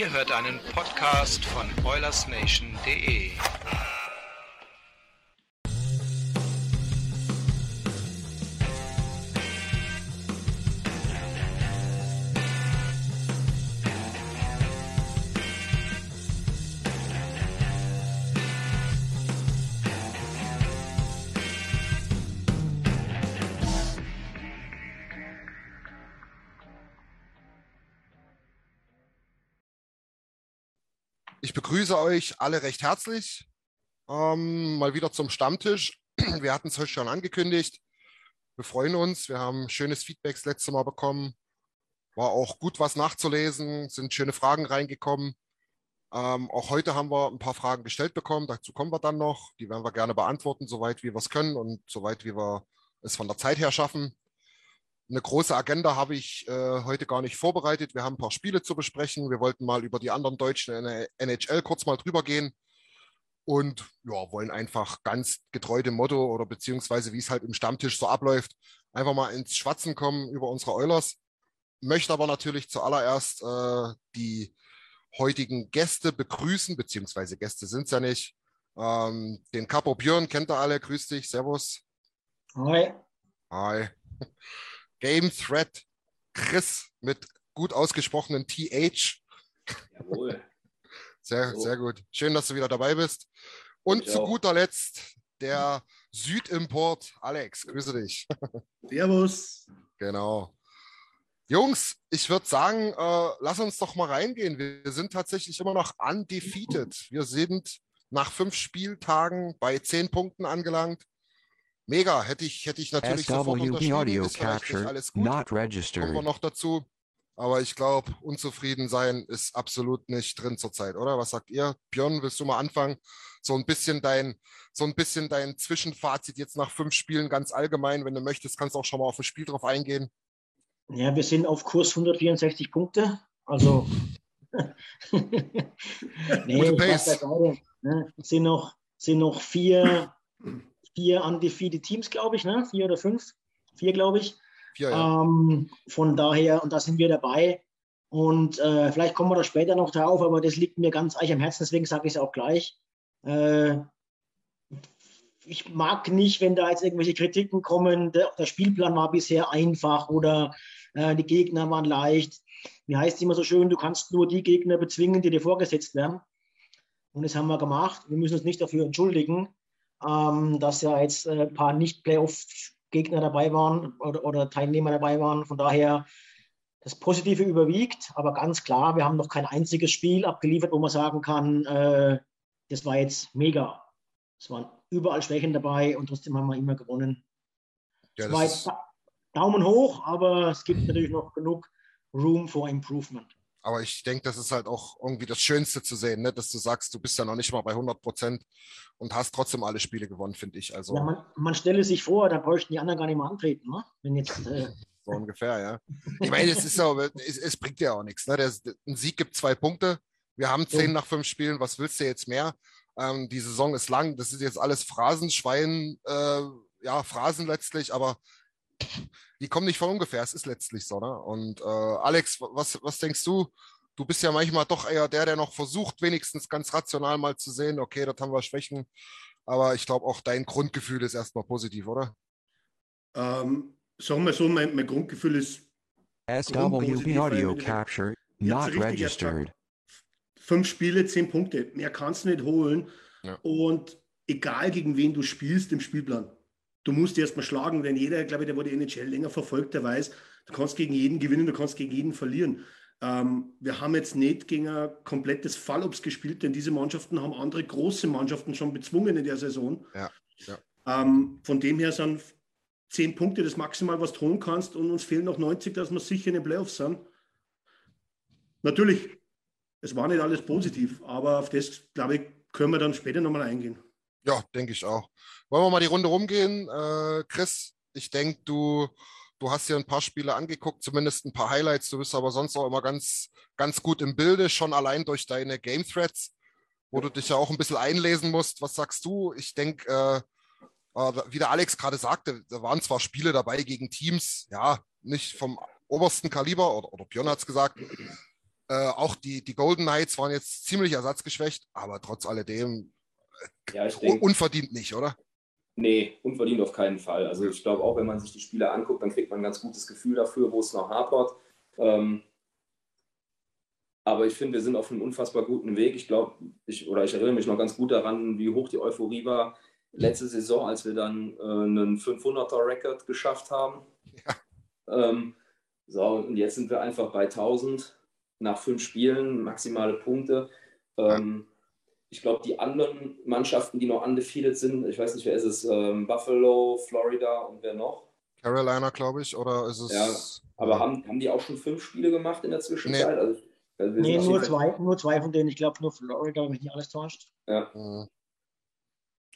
Ihr hört einen Podcast von OilersNation.de. Ich begrüße euch alle recht herzlich. Ähm, mal wieder zum Stammtisch. Wir hatten es heute schon angekündigt. Wir freuen uns. Wir haben schönes Feedback das letzte Mal bekommen. War auch gut was nachzulesen, sind schöne Fragen reingekommen. Ähm, auch heute haben wir ein paar Fragen gestellt bekommen. Dazu kommen wir dann noch. Die werden wir gerne beantworten, soweit wie wir es können und soweit wie wir es von der Zeit her schaffen. Eine große Agenda habe ich äh, heute gar nicht vorbereitet. Wir haben ein paar Spiele zu besprechen. Wir wollten mal über die anderen Deutschen in der NHL kurz mal drüber gehen und ja, wollen einfach ganz getreu dem Motto oder beziehungsweise wie es halt im Stammtisch so abläuft, einfach mal ins Schwatzen kommen über unsere Eulers. Möchte aber natürlich zuallererst äh, die heutigen Gäste begrüßen, beziehungsweise Gäste sind es ja nicht. Ähm, den Capo Björn kennt ihr alle. Grüß dich. Servus. Hi. Hi. Game Threat Chris mit gut ausgesprochenen TH. Jawohl. Sehr, So. sehr gut. Schön, dass du wieder dabei bist. Und Ich zu auch. guter Letzt der Südimport Alex. Grüße dich. Servus. Genau. Jungs, ich würde sagen, äh, lass uns doch mal reingehen. Wir sind tatsächlich immer noch undefeated. Wir sind nach fünf Spieltagen bei zehn Punkten angelangt. Mega, hätte ich, hätte ich natürlich sofort SWB unterschrieben. audio Ist captured, alles gut. not Kommen registered. wir noch dazu. Aber ich glaube, unzufrieden sein ist absolut nicht drin zurzeit, oder? Was sagt ihr? Björn, willst du mal anfangen? So ein bisschen dein, so ein bisschen dein Zwischenfazit jetzt nach fünf Spielen ganz allgemein. Wenn du möchtest, kannst du auch schon mal auf ein Spiel drauf eingehen. Ja, wir sind auf Kurs 164 Punkte. Also. nee, Gute Pace. beiseite, ne? Es sind noch, sind noch vier, vier undefeated Teams, glaube ich, ne? Vier oder fünf? Vier, glaube ich. Vier, ja. Ähm, von daher, und da sind wir dabei. Und äh, vielleicht kommen wir da später noch drauf, aber das liegt mir ganz eich am Herzen, deswegen sage ich es auch gleich. Äh, ich mag nicht, wenn da jetzt irgendwelche Kritiken kommen, der, der Spielplan war bisher einfach oder äh, die Gegner waren leicht. Wie heißt es immer so schön, du kannst nur die Gegner bezwingen, die dir vorgesetzt werden. Und das haben wir gemacht. Wir müssen uns nicht dafür entschuldigen, ähm, dass ja jetzt äh, ein paar Nicht-Playoff-Gegner dabei waren oder, oder Teilnehmer dabei waren. Von daher, das Positive überwiegt, aber ganz klar, wir haben noch kein einziges Spiel abgeliefert, wo man sagen kann, äh, das war jetzt mega. Es waren überall Schwächen dabei und trotzdem haben wir immer gewonnen. ja Es war das jetzt Daumen hoch, aber es gibt natürlich noch genug Room for Improvement. Aber ich denke, das ist halt auch irgendwie das Schönste zu sehen, ne? dass du sagst, du bist ja noch nicht mal bei 100 Prozent und hast trotzdem alle Spiele gewonnen, finde ich. Also Ja, man, man stelle sich vor, da bräuchten die anderen gar nicht mehr antreten. Ne? Wenn jetzt, äh, so ungefähr, ja. Ich meine, es ist ja, es, es bringt ja auch nichts. Ne? Der, ein Sieg gibt zwei Punkte. Wir haben zehn Ja. nach fünf Spielen. Was willst du jetzt mehr? Ähm, die Saison ist lang. Das ist jetzt alles Phrasenschwein, äh, ja, Phrasen letztlich, aber die kommen nicht von ungefähr. Es ist letztlich so. Ne? Und äh, Alex, was, was denkst du? Du bist ja manchmal doch eher der, der noch versucht, wenigstens ganz rational mal zu sehen, okay, dort haben wir Schwächen. Aber ich glaube, auch dein Grundgefühl ist erstmal positiv, oder? Ähm, sagen wir so, mein, mein Grundgefühl ist. SWB Audio Capture not registered. Fünf Spiele, zehn Punkte. Mehr kannst du nicht holen. Ja. Und egal gegen wen du spielst im Spielplan, du musst erstmal schlagen, denn jeder, glaube ich, der, der die NHL länger verfolgt, der weiß, du kannst gegen jeden gewinnen, du kannst gegen jeden verlieren. Ähm, wir haben jetzt nicht gegen ein komplettes Fallops gespielt, denn diese Mannschaften haben andere große Mannschaften schon bezwungen in der Saison. Ja, ja. Ähm, von dem her sind zehn Punkte das maximal, was du holen kannst und uns fehlen noch 90, dass wir sicher in den Playoffs sind. Natürlich, es war nicht alles positiv, aber auf das, glaube ich, können wir dann später nochmal eingehen. Ja, denke ich auch. Wollen wir mal die Runde rumgehen? Äh, Chris, ich denke, du, du hast dir ein paar Spiele angeguckt, zumindest ein paar Highlights. Du bist aber sonst auch immer ganz, ganz gut im Bilde, schon allein durch deine Game Threads, wo du dich ja auch ein bisschen einlesen musst. Was sagst du? Ich denke, äh, äh, wie der Alex gerade sagte, da waren zwar Spiele dabei gegen Teams, ja, nicht vom obersten Kaliber, oder, oder Björn hat es gesagt. Äh, auch die, die Golden Knights waren jetzt ziemlich ersatzgeschwächt, aber trotz alledem Ja, ich un denke, unverdient nicht, oder? nee, unverdient auf keinen Fall. Also ich glaube auch, wenn man sich die Spiele anguckt, dann kriegt man ein ganz gutes Gefühl dafür, wo es noch hapert. Ähm, aber ich finde, wir sind auf einem unfassbar guten Weg. Ich glaube, ich, oder ich erinnere mich noch ganz gut daran, wie hoch die Euphorie war letzte Saison, als wir dann äh, einen 500er-Record geschafft haben. Ähm, so, und jetzt sind wir einfach bei 1000 nach fünf Spielen, maximale Punkte. Ähm, ich glaube, die anderen Mannschaften, die noch undefeated sind, ich weiß nicht, wer ist es, ähm, Buffalo, Florida und wer noch? Carolina, glaube ich, oder ist es. Ja, Aber haben, haben die auch schon fünf Spiele gemacht in der Zwischenzeit? Nee. Also, also Nee, nur zwei, nur zwei von denen. Ich glaube nur Florida, wenn mich nicht alles täuscht. Ja.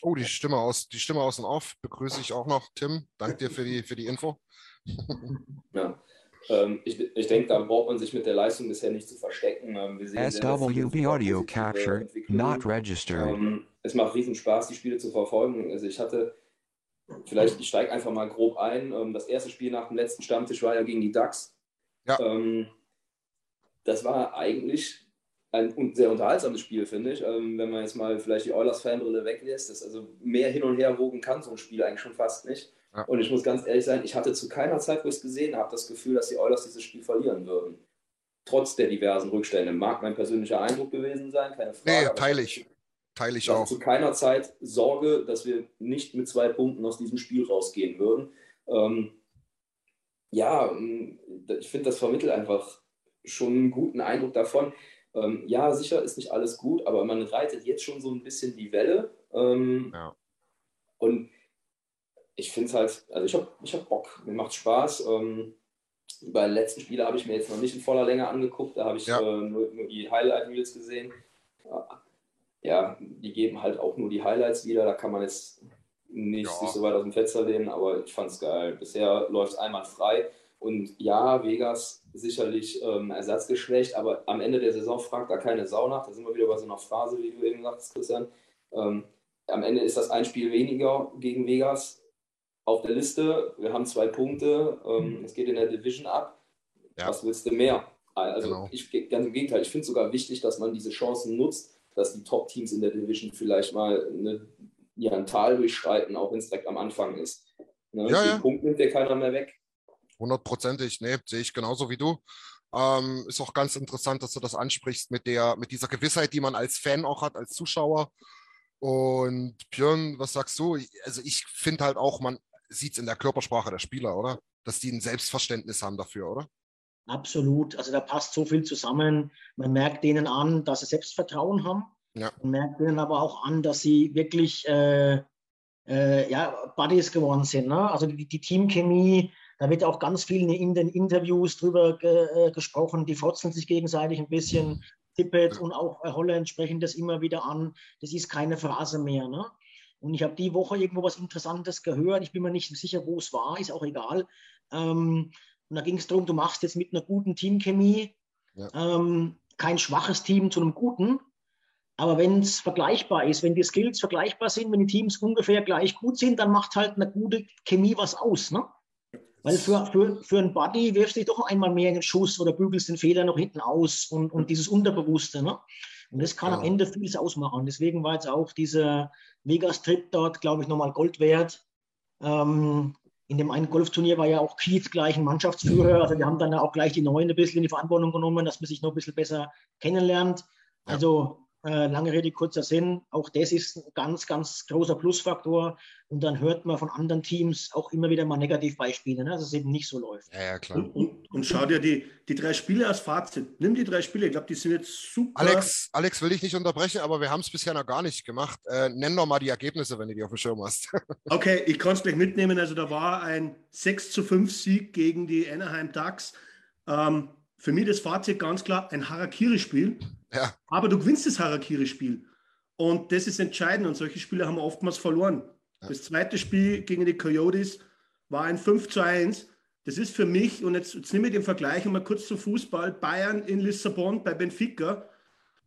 Oh, die Stimme aus, die Stimme aus und auf begrüße ich auch noch. Tim, danke dir für die, für die Info. Ja. Ähm, ich ich denke, da braucht man sich mit der Leistung bisher nicht zu verstecken. Ähm, wir sehen SWB Audio Capture not registered. Ähm, es macht riesen Spaß, die Spiele zu verfolgen. Also ich hatte, vielleicht, ich steige einfach mal grob ein. Ähm, das erste Spiel nach dem letzten Stammtisch war ja gegen die Ducks. Ja. Ähm, das war eigentlich ein sehr unterhaltsames Spiel, finde ich. Ähm, wenn man jetzt mal vielleicht die Oilers-Fanbrille weglässt, das also mehr hin und her wogen kann so ein Spiel eigentlich schon fast nicht. Ja. Und ich muss ganz ehrlich sein, ich hatte zu keiner Zeit, wo ich es gesehen habe, das Gefühl, dass die Oilers dieses Spiel verlieren würden. Trotz der diversen Rückstände. Mag mein persönlicher Eindruck gewesen sein, keine Frage. Nee, teile ich ich. Teile ich auch. zu keiner Zeit Sorge, dass wir nicht mit zwei Punkten aus diesem Spiel rausgehen würden. Ähm, ja, ähm, ich finde, das vermittelt einfach schon einen guten Eindruck davon. Ähm, ja, sicher ist nicht alles gut, aber man reitet jetzt schon so ein bisschen die Welle. Ähm, Ja. Und ich finde es halt, also ich habe ich hab Bock, mir macht Spaß. Ähm, bei den letzten Spielen habe ich mir jetzt noch nicht in voller Länge angeguckt, da habe ich Ja. äh, nur, nur die Highlight-Reels gesehen. Ja, die geben halt auch nur die Highlights wieder, da kann man jetzt nicht Ja. so weit aus dem Fenster lehnen, aber ich fand es geil. Bisher läuft es einmal frei und ja, Vegas sicherlich ähm, ersatzgeschwächt, aber am Ende der Saison fragt da keine Sau nach. Da sind wir wieder bei so einer Phrase, wie du eben sagst, Christian. Ähm, am Ende ist das ein Spiel weniger gegen Vegas auf der Liste. Wir haben zwei Punkte. Ähm, es geht in der Division ab. Ja. Was willst du mehr? Also Genau. ich ganz im Gegenteil. Ich finde es sogar wichtig, dass man diese Chancen nutzt, dass die Top-Teams in der Division vielleicht mal eine, ja, ein Tal durchschreiten, auch wenn es direkt am Anfang ist. Ne? Ja, Den ja. Punkt nimmt dir keiner mehr weg. Hundertprozentig, nee, sehe ich genauso wie du. Ähm, ist auch ganz interessant, dass du das ansprichst mit der, mit dieser Gewissheit, die man als Fan auch hat, als Zuschauer. Und Björn, was sagst du? Also ich finde halt auch, man sieht es in der Körpersprache der Spieler, oder? Dass die ein Selbstverständnis haben dafür, oder? Absolut. Also da passt so viel zusammen. Man merkt denen an, dass sie Selbstvertrauen haben. Ja. Man merkt denen aber auch an, dass sie wirklich äh, äh, ja, Buddies geworden sind. Ne? Also die, die Teamchemie, da wird auch ganz viel in den Interviews drüber ge, äh, gesprochen. Die fotzeln sich gegenseitig ein bisschen. Tippett und auch Holland sprechen das immer wieder an. Das ist keine Phrase mehr. Ne? Und ich habe die Woche irgendwo was Interessantes gehört. Ich bin mir nicht sicher, wo es war, ist auch egal. Ähm, und da ging es darum, du machst jetzt mit einer guten Teamchemie Ja. ähm, kein schwaches Team zu einem guten. Aber wenn es vergleichbar ist, wenn die Skills vergleichbar sind, wenn die Teams ungefähr gleich gut sind, dann macht halt eine gute Chemie was aus. Ne? Weil für, für, für einen Buddy wirfst du dich doch einmal mehr in den Schuss oder bügelst den Fehler noch hinten aus und, und dieses Unterbewusste. Ne? Und das kann am Ja. Ende vieles ausmachen. Deswegen war jetzt auch dieser Vegas-Trip dort, glaube ich, nochmal Gold wert. Ähm, in dem einen Golfturnier war ja auch Keith gleich ein Mannschaftsführer. Also wir haben dann auch gleich die Neuen ein bisschen in die Verantwortung genommen, dass man sich noch ein bisschen besser kennenlernt. Also lange Rede, kurzer Sinn, auch das ist ein ganz, ganz großer Plusfaktor. Und dann hört man von anderen Teams auch immer wieder mal Negativbeispiele, ne? dass es eben nicht so läuft. Ja, ja, klar. Und, und, und schau dir die, die drei Spiele als Fazit. Nimm die drei Spiele, ich glaube, die sind jetzt super. Alex, Alex will ich nicht unterbrechen, aber wir haben es bisher noch gar nicht gemacht. Äh, nenn doch mal die Ergebnisse, wenn du die auf dem Schirm hast. Okay, ich kann es gleich mitnehmen. Also da war ein 6 zu 5 Sieg gegen die Anaheim Ducks. Ähm, für mich das Fazit ganz klar, ein Harakiri-Spiel. Ja. Aber du gewinnst das Harakiri-Spiel. Und das ist entscheidend. Und solche Spiele haben wir oftmals verloren. Ja. Das zweite Spiel gegen die Coyotes war ein 5 zu 1. Das ist für mich, und jetzt, jetzt nehme ich den Vergleich mal kurz zum Fußball, Bayern in Lissabon bei Benfica.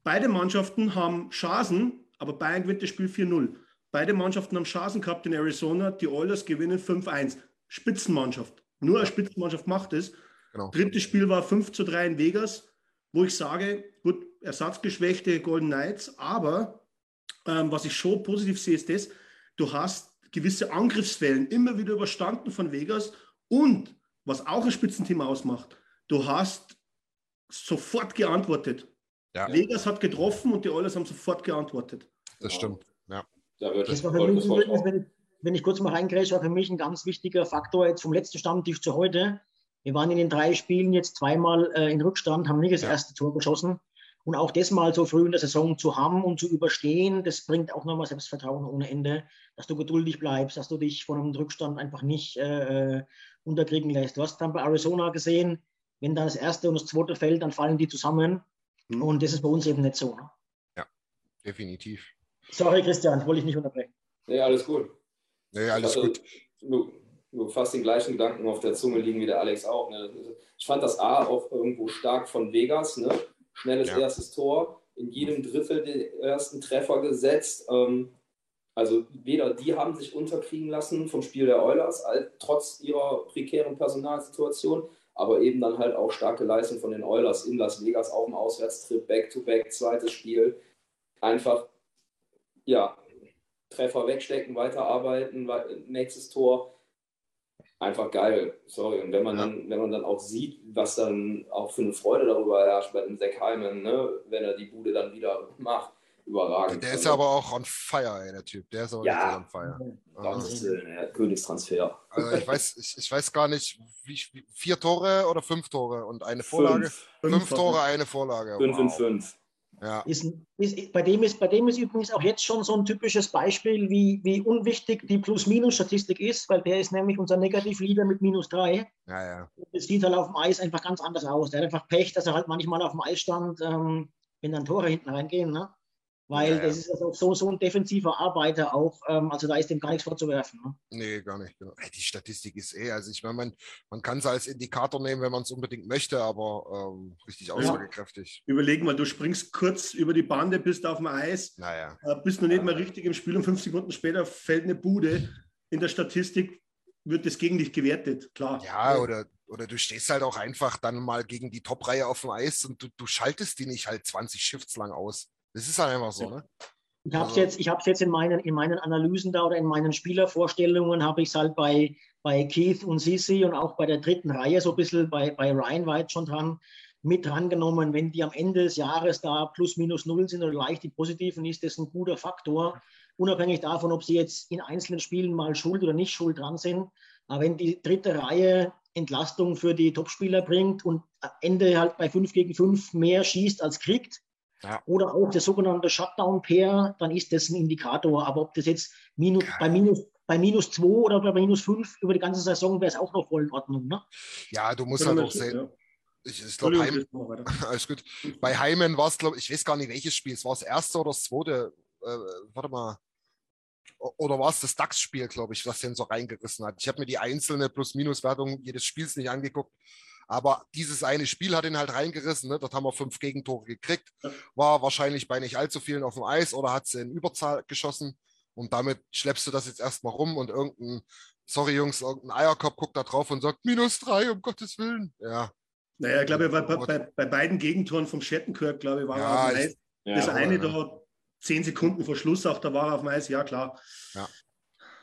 Beide Mannschaften haben Chancen, aber Bayern gewinnt das Spiel 4-0. Beide Mannschaften haben Chancen gehabt in Arizona. Die Oilers gewinnen 5-1. Spitzenmannschaft. Nur eine Spitzenmannschaft macht es. Genau. Drittes Spiel war 5 zu 3 in Vegas, wo ich sage, gut, ersatzgeschwächte Golden Knights, aber ähm, was ich schon positiv sehe, ist das, du hast gewisse Angriffswellen immer wieder überstanden von Vegas und was auch ein Spitzenthema ausmacht, du hast sofort geantwortet. Ja. Vegas hat getroffen und die Oilers haben sofort geantwortet. Das stimmt. Ja. Da wird Das war für mich wollte ich wenn, wenn ich kurz mal reingrätsche, war für mich ein ganz wichtiger Faktor jetzt vom letzten Stammtisch zu heute. Wir waren in den drei Spielen jetzt zweimal äh, in Rückstand, haben nicht das Ja. erste Tor geschossen. Und auch das mal so früh in der Saison zu haben und zu überstehen, das bringt auch nochmal Selbstvertrauen ohne Ende, dass du geduldig bleibst, dass du dich von einem Rückstand einfach nicht äh, äh, unterkriegen lässt. Du hast dann bei Arizona gesehen, wenn dann das erste und das zweite fällt, dann fallen die zusammen. Hm. Und das ist bei uns eben nicht so. Ne? Definitiv. Sorry, Christian, wollte ich nicht unterbrechen. Nee, alles gut. Nee, alles Also, gut. Du fast den gleichen Gedanken auf der Zunge liegen wie der Alex auch. Ne? Ich fand das A auch irgendwo stark von Vegas. Ne? Schnelles Ja. erstes Tor, in jedem Drittel den ersten Treffer gesetzt. Ähm, also weder die haben sich unterkriegen lassen vom Spiel der Oilers, trotz ihrer prekären Personalsituation, aber eben dann halt auch starke Leistung von den Oilers in Las Vegas auf dem Auswärtstrip, Back-to-Back, zweites Spiel. Einfach, ja, Treffer wegstecken, weiterarbeiten, wei- nächstes Tor. Einfach geil, sorry. Und wenn man, Ja. dann, wenn man dann auch sieht, was dann auch für eine Freude darüber herrscht bei dem Zack Hyman, ne? wenn er die Bude dann wieder macht, überragend. Der ist Also, aber auch on fire, ey, der Typ. Der ist aber Ja. on fire. Willen, ja, Königstransfer. Also ich weiß, ich, ich weiß gar nicht, wie, vier Tore oder fünf Tore und eine Vorlage. Fünf, Fünf, Tore, eine Vorlage. fünf in Wow. fünf. Ja. Ist, ist, bei, dem ist, bei dem ist übrigens auch jetzt schon so ein typisches Beispiel, wie, wie unwichtig die Plus-Minus-Statistik ist, weil der ist nämlich unser Negativleader mit minus drei. ja, ja. Das sieht halt auf dem Eis einfach ganz anders aus. Der hat einfach Pech, dass er halt manchmal auf dem Eis stand, ähm, wenn dann Tore hinten reingehen. Ne? Weil Ja, ja. das ist also so, so ein defensiver Arbeiter auch. Ähm, also da ist dem gar nichts vorzuwerfen. Ne? Nee, gar nicht. Genau. Die Statistik ist eh, also ich meine, man, man kann es als Indikator nehmen, wenn man es unbedingt möchte, aber ähm, richtig aussagekräftig. Überlegen mal, du springst kurz über die Bande, bist auf dem Eis, Naja. äh, bist noch nicht mal richtig im Spiel und fünf Sekunden später fällt eine Bude. In der Statistik wird das gegen dich gewertet, klar. Ja, oder, oder du stehst halt auch einfach dann mal gegen die Top-Reihe auf dem Eis und du, du schaltest die nicht halt 20 Shifts lang aus. Das ist halt einfach so, ne? Ich habe es Also- jetzt, ich jetzt in, meinen, in meinen Analysen da oder in meinen Spielervorstellungen, habe ich es halt bei, bei Keith und Sisi und auch bei der dritten Reihe so ein bisschen bei, bei Ryan jetzt schon dran, mit drangenommen. Wenn die am Ende des Jahres da plus minus null sind oder leicht die positiven, ist das ein guter Faktor. Unabhängig davon, ob sie jetzt in einzelnen Spielen mal schuld oder nicht schuld dran sind. Aber wenn die dritte Reihe Entlastung für die Topspieler bringt und am Ende halt bei 5 gegen 5 mehr schießt als kriegt, Ja. oder auch das sogenannte Shutdown-Pair, dann ist das ein Indikator. Aber ob das jetzt minus, bei, minus, bei minus 2 oder bei minus 5 über die ganze Saison wäre es auch noch voll in Ordnung. Ne? Ja, du musst Ja, halt auch sehen. ja. Ich, ich glaube, Heim, alles gut. Bei Heimen war es, glaube ich, weiß gar nicht, welches Spiel. Es war das erste oder das zweite. Äh, warte mal. Oder war es das DAX-Spiel, glaube ich, was den so reingerissen hat? Ich habe mir die einzelne Plus-Minus-Wertung jedes Spiels nicht angeguckt. Aber dieses eine Spiel hat ihn halt reingerissen. Ne? Dort haben wir fünf Gegentore gekriegt. War wahrscheinlich bei nicht allzu vielen auf dem Eis oder hat sie in Überzahl geschossen. Und damit schleppst du das jetzt erstmal rum und irgendein, sorry Jungs, irgendein Eierkopf guckt da drauf und sagt, minus drei, um Gottes Willen. Ja, Naja, ich glaube, bei, bei, bei, bei beiden Gegentoren vom Shattenkirk, glaube ich, war Ja, er auf dem ich- Eis. Ja, das eine ja. da zehn Sekunden vor Schluss auch, da war er auf dem Eis, ja klar.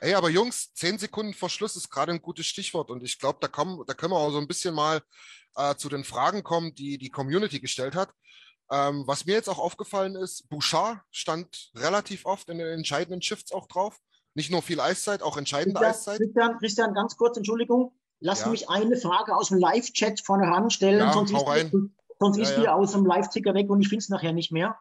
Ey, aber Jungs, zehn Sekunden vor Schluss ist gerade ein gutes Stichwort und ich glaube, da, kommen- da können wir auch so ein bisschen mal äh, zu den Fragen kommen, die die Community gestellt hat. Ähm, was mir jetzt auch aufgefallen ist, Bouchard stand relativ oft in den entscheidenden Shifts auch drauf. Nicht nur viel Eiszeit, auch entscheidende Christian, Eiszeit. Christian, Christian, ganz kurz, Entschuldigung. Lass Ja. mich eine Frage aus dem Live-Chat vorne ranstellen, Ja, sonst, ist, die, sonst Ja, ist die aus dem Live-Ticker weg und ich finde es nachher nicht mehr.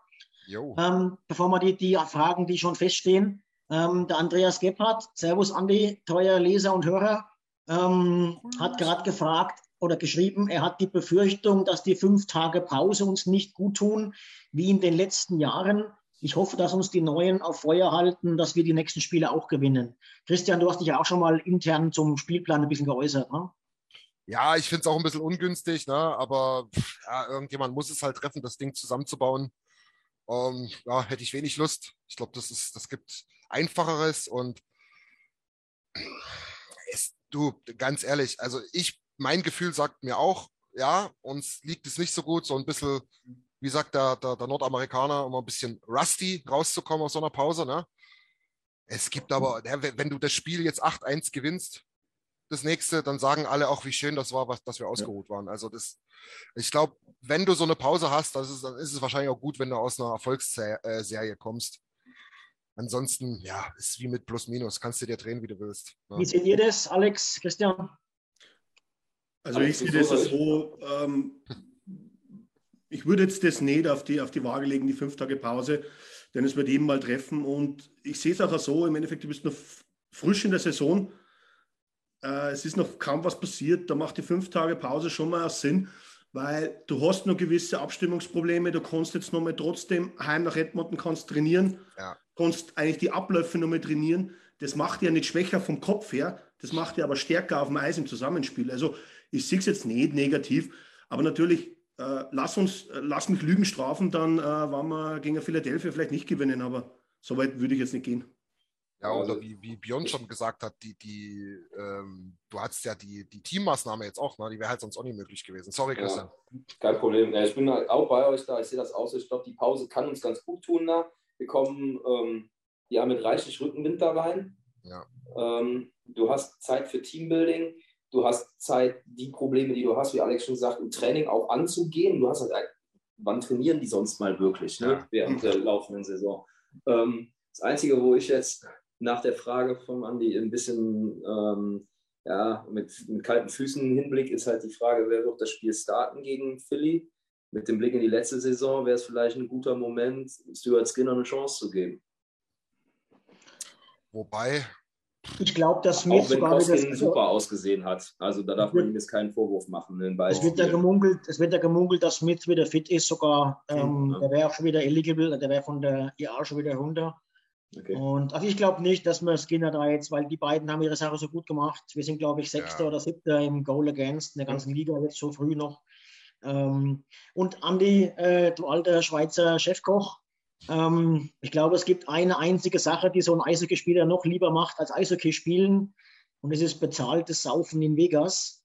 Ähm, bevor wir die, die Fragen, die schon feststehen. Ähm, der Andreas Gebhardt, Servus Andi, treuer Leser und Hörer, ähm, hat gerade gefragt oder geschrieben, er hat die Befürchtung, dass die fünf Tage Pause uns nicht gut tun, wie in den letzten Jahren. Ich hoffe, dass uns die Neuen auf Feuer halten, dass wir die nächsten Spiele auch gewinnen. Christian, du hast dich ja auch schon mal intern zum Spielplan ein bisschen geäußert. Ne? Ja, ich finde es auch ein bisschen ungünstig, ne? aber ja, irgendjemand muss es halt treffen, das Ding zusammenzubauen. Ähm, ja, hätte ich wenig Lust. Ich glaube, das ist, das gibt einfacheres und es, du, ganz ehrlich, also ich, mein Gefühl sagt mir auch, ja, uns liegt es nicht so gut, so ein bisschen, wie sagt der, der, der Nordamerikaner, um ein bisschen rusty rauszukommen aus so einer Pause, ne? Es gibt aber, ja, wenn du das Spiel jetzt 8-1 gewinnst, das nächste, dann sagen alle auch, wie schön das war, was, dass wir ausgeruht waren. Also das, ich glaube, wenn du so eine Pause hast, das ist, dann ist es wahrscheinlich auch gut, wenn du aus einer Erfolgsserie kommst. Ansonsten, ja, ist wie mit Plus Minus, kannst du dir drehen, wie du willst. ne? Wie seht ihr das, Alex, Christian? Also ich sehe das so, ähm, ich würde jetzt das nicht auf die, auf die Waage legen, die fünf Tage Pause, denn es wird eben mal treffen und ich sehe es auch so, im Endeffekt, du bist noch frisch in der Saison, äh, es ist noch kaum was passiert, da macht die fünf Tage Pause schon mal Sinn, weil du hast noch gewisse Abstimmungsprobleme, du kannst jetzt noch mal trotzdem heim nach Edmonton kannst trainieren, Ja. Kannst eigentlich die Abläufe noch mal trainieren, das macht ja nicht schwächer vom Kopf her, das macht ja aber stärker auf dem Eis im Zusammenspiel. Also ich sehe es jetzt nicht negativ, aber natürlich, äh, lass uns, äh, lass mich Lügen strafen, dann äh, waren wir gegen Philadelphia vielleicht nicht gewinnen, aber so weit würde ich jetzt nicht gehen. Ja, oder wie, wie Björn schon gesagt hat, die, die, ähm, du hattest ja die, die Teammaßnahme jetzt auch, ne? die wäre halt sonst auch nicht möglich gewesen. Sorry, Christian. Ja, kein Problem. Ja, ich bin auch bei euch da. Ich sehe das aus. Ich glaube, die Pause kann uns ganz gut tun da. Wir kommen ähm, ja mit reichlich Rückenwind da rein. Ja. Ähm, du hast Zeit für Teambuilding. Du hast Zeit, die Probleme, die du hast, wie Alex schon sagt, im Training auch anzugehen. Du hast halt, ein- wann trainieren die sonst mal wirklich ne? Ja. während der laufenden Saison? Ähm, das Einzige, wo ich jetzt nach der Frage von Andi ein bisschen ähm, ja, mit, mit kalten Füßen Hinblick ist halt die Frage, wer wird das Spiel starten gegen Philly? Mit dem Blick in die letzte Saison wäre es vielleicht ein guter Moment, Stuart Skinner eine Chance zu geben. Wobei, Ich glaube, dass Auch Smith wenn sogar wieder. Koskin super ausgesehen hat. Also da darf man ihm jetzt keinen Vorwurf machen. Beiden Es wird ja Spielen. gemunkelt, es wird ja gemunkelt, dass Smith wieder fit ist, sogar. Ähm, Ja. Der wäre auch schon wieder eligible, der wäre von der IR schon wieder runter. Okay. Und also ich glaube nicht, dass wir Skinner da jetzt, weil die beiden haben ihre Sache so gut gemacht. Wir sind, glaube ich, Sechster Ja. oder Siebter im Goal Against in der ganzen Liga, jetzt so früh noch. Ähm, und Andi, äh, du alter Schweizer Chefkoch, ähm, ich glaube, es gibt eine einzige Sache, die so ein Eishockeyspieler noch lieber macht als Eishockey spielen. Und das ist bezahltes Saufen in Vegas.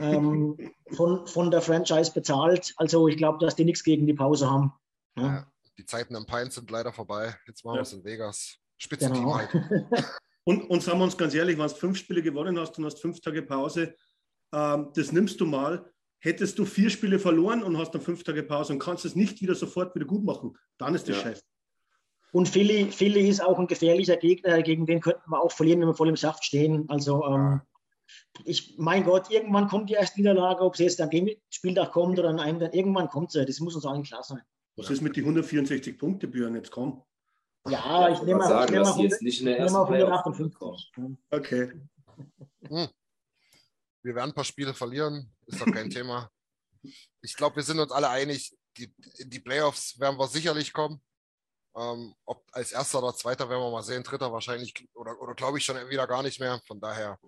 ähm, von, von der Franchise bezahlt. Also ich glaube, dass die nichts gegen die Pause haben. Ja. ja, die Zeiten am Pine sind leider vorbei. Jetzt machen wir Ja. es in Vegas. Spitzenteam Genau. halt. Und, und sagen wir uns ganz ehrlich, wenn du fünf Spiele gewonnen hast und hast fünf Tage Pause, ähm, das nimmst du mal. Hättest du vier Spiele verloren und hast dann fünf Tage Pause und kannst es nicht wieder sofort wieder gut machen, dann ist das Ja. scheiße. Und Philly, Philly ist auch ein gefährlicher Gegner, gegen den könnten wir auch verlieren, wenn wir voll im Saft stehen. Also ähm, ich, mein Gott, irgendwann kommt die erste Niederlage, ob sie jetzt an dem Spieltag kommt oder an einem, dann irgendwann kommt sie. Das muss uns allen klar sein. Was ist mit die 164 Punkte, Björn? Jetzt komm. Ja, ich wollte nehme mal mal, ich sagen, nehme mal, die jetzt 100, nicht in der ich nehme ersten mal Playoff 158. Ja. Okay. Wir werden ein paar Spiele verlieren, ist doch kein Thema. Ich glaube, wir sind uns alle einig, die, in die Playoffs werden wir sicherlich kommen. Ähm, ob als erster oder zweiter werden wir mal sehen, dritter wahrscheinlich oder, oder glaube ich schon wieder gar nicht mehr. Von daher,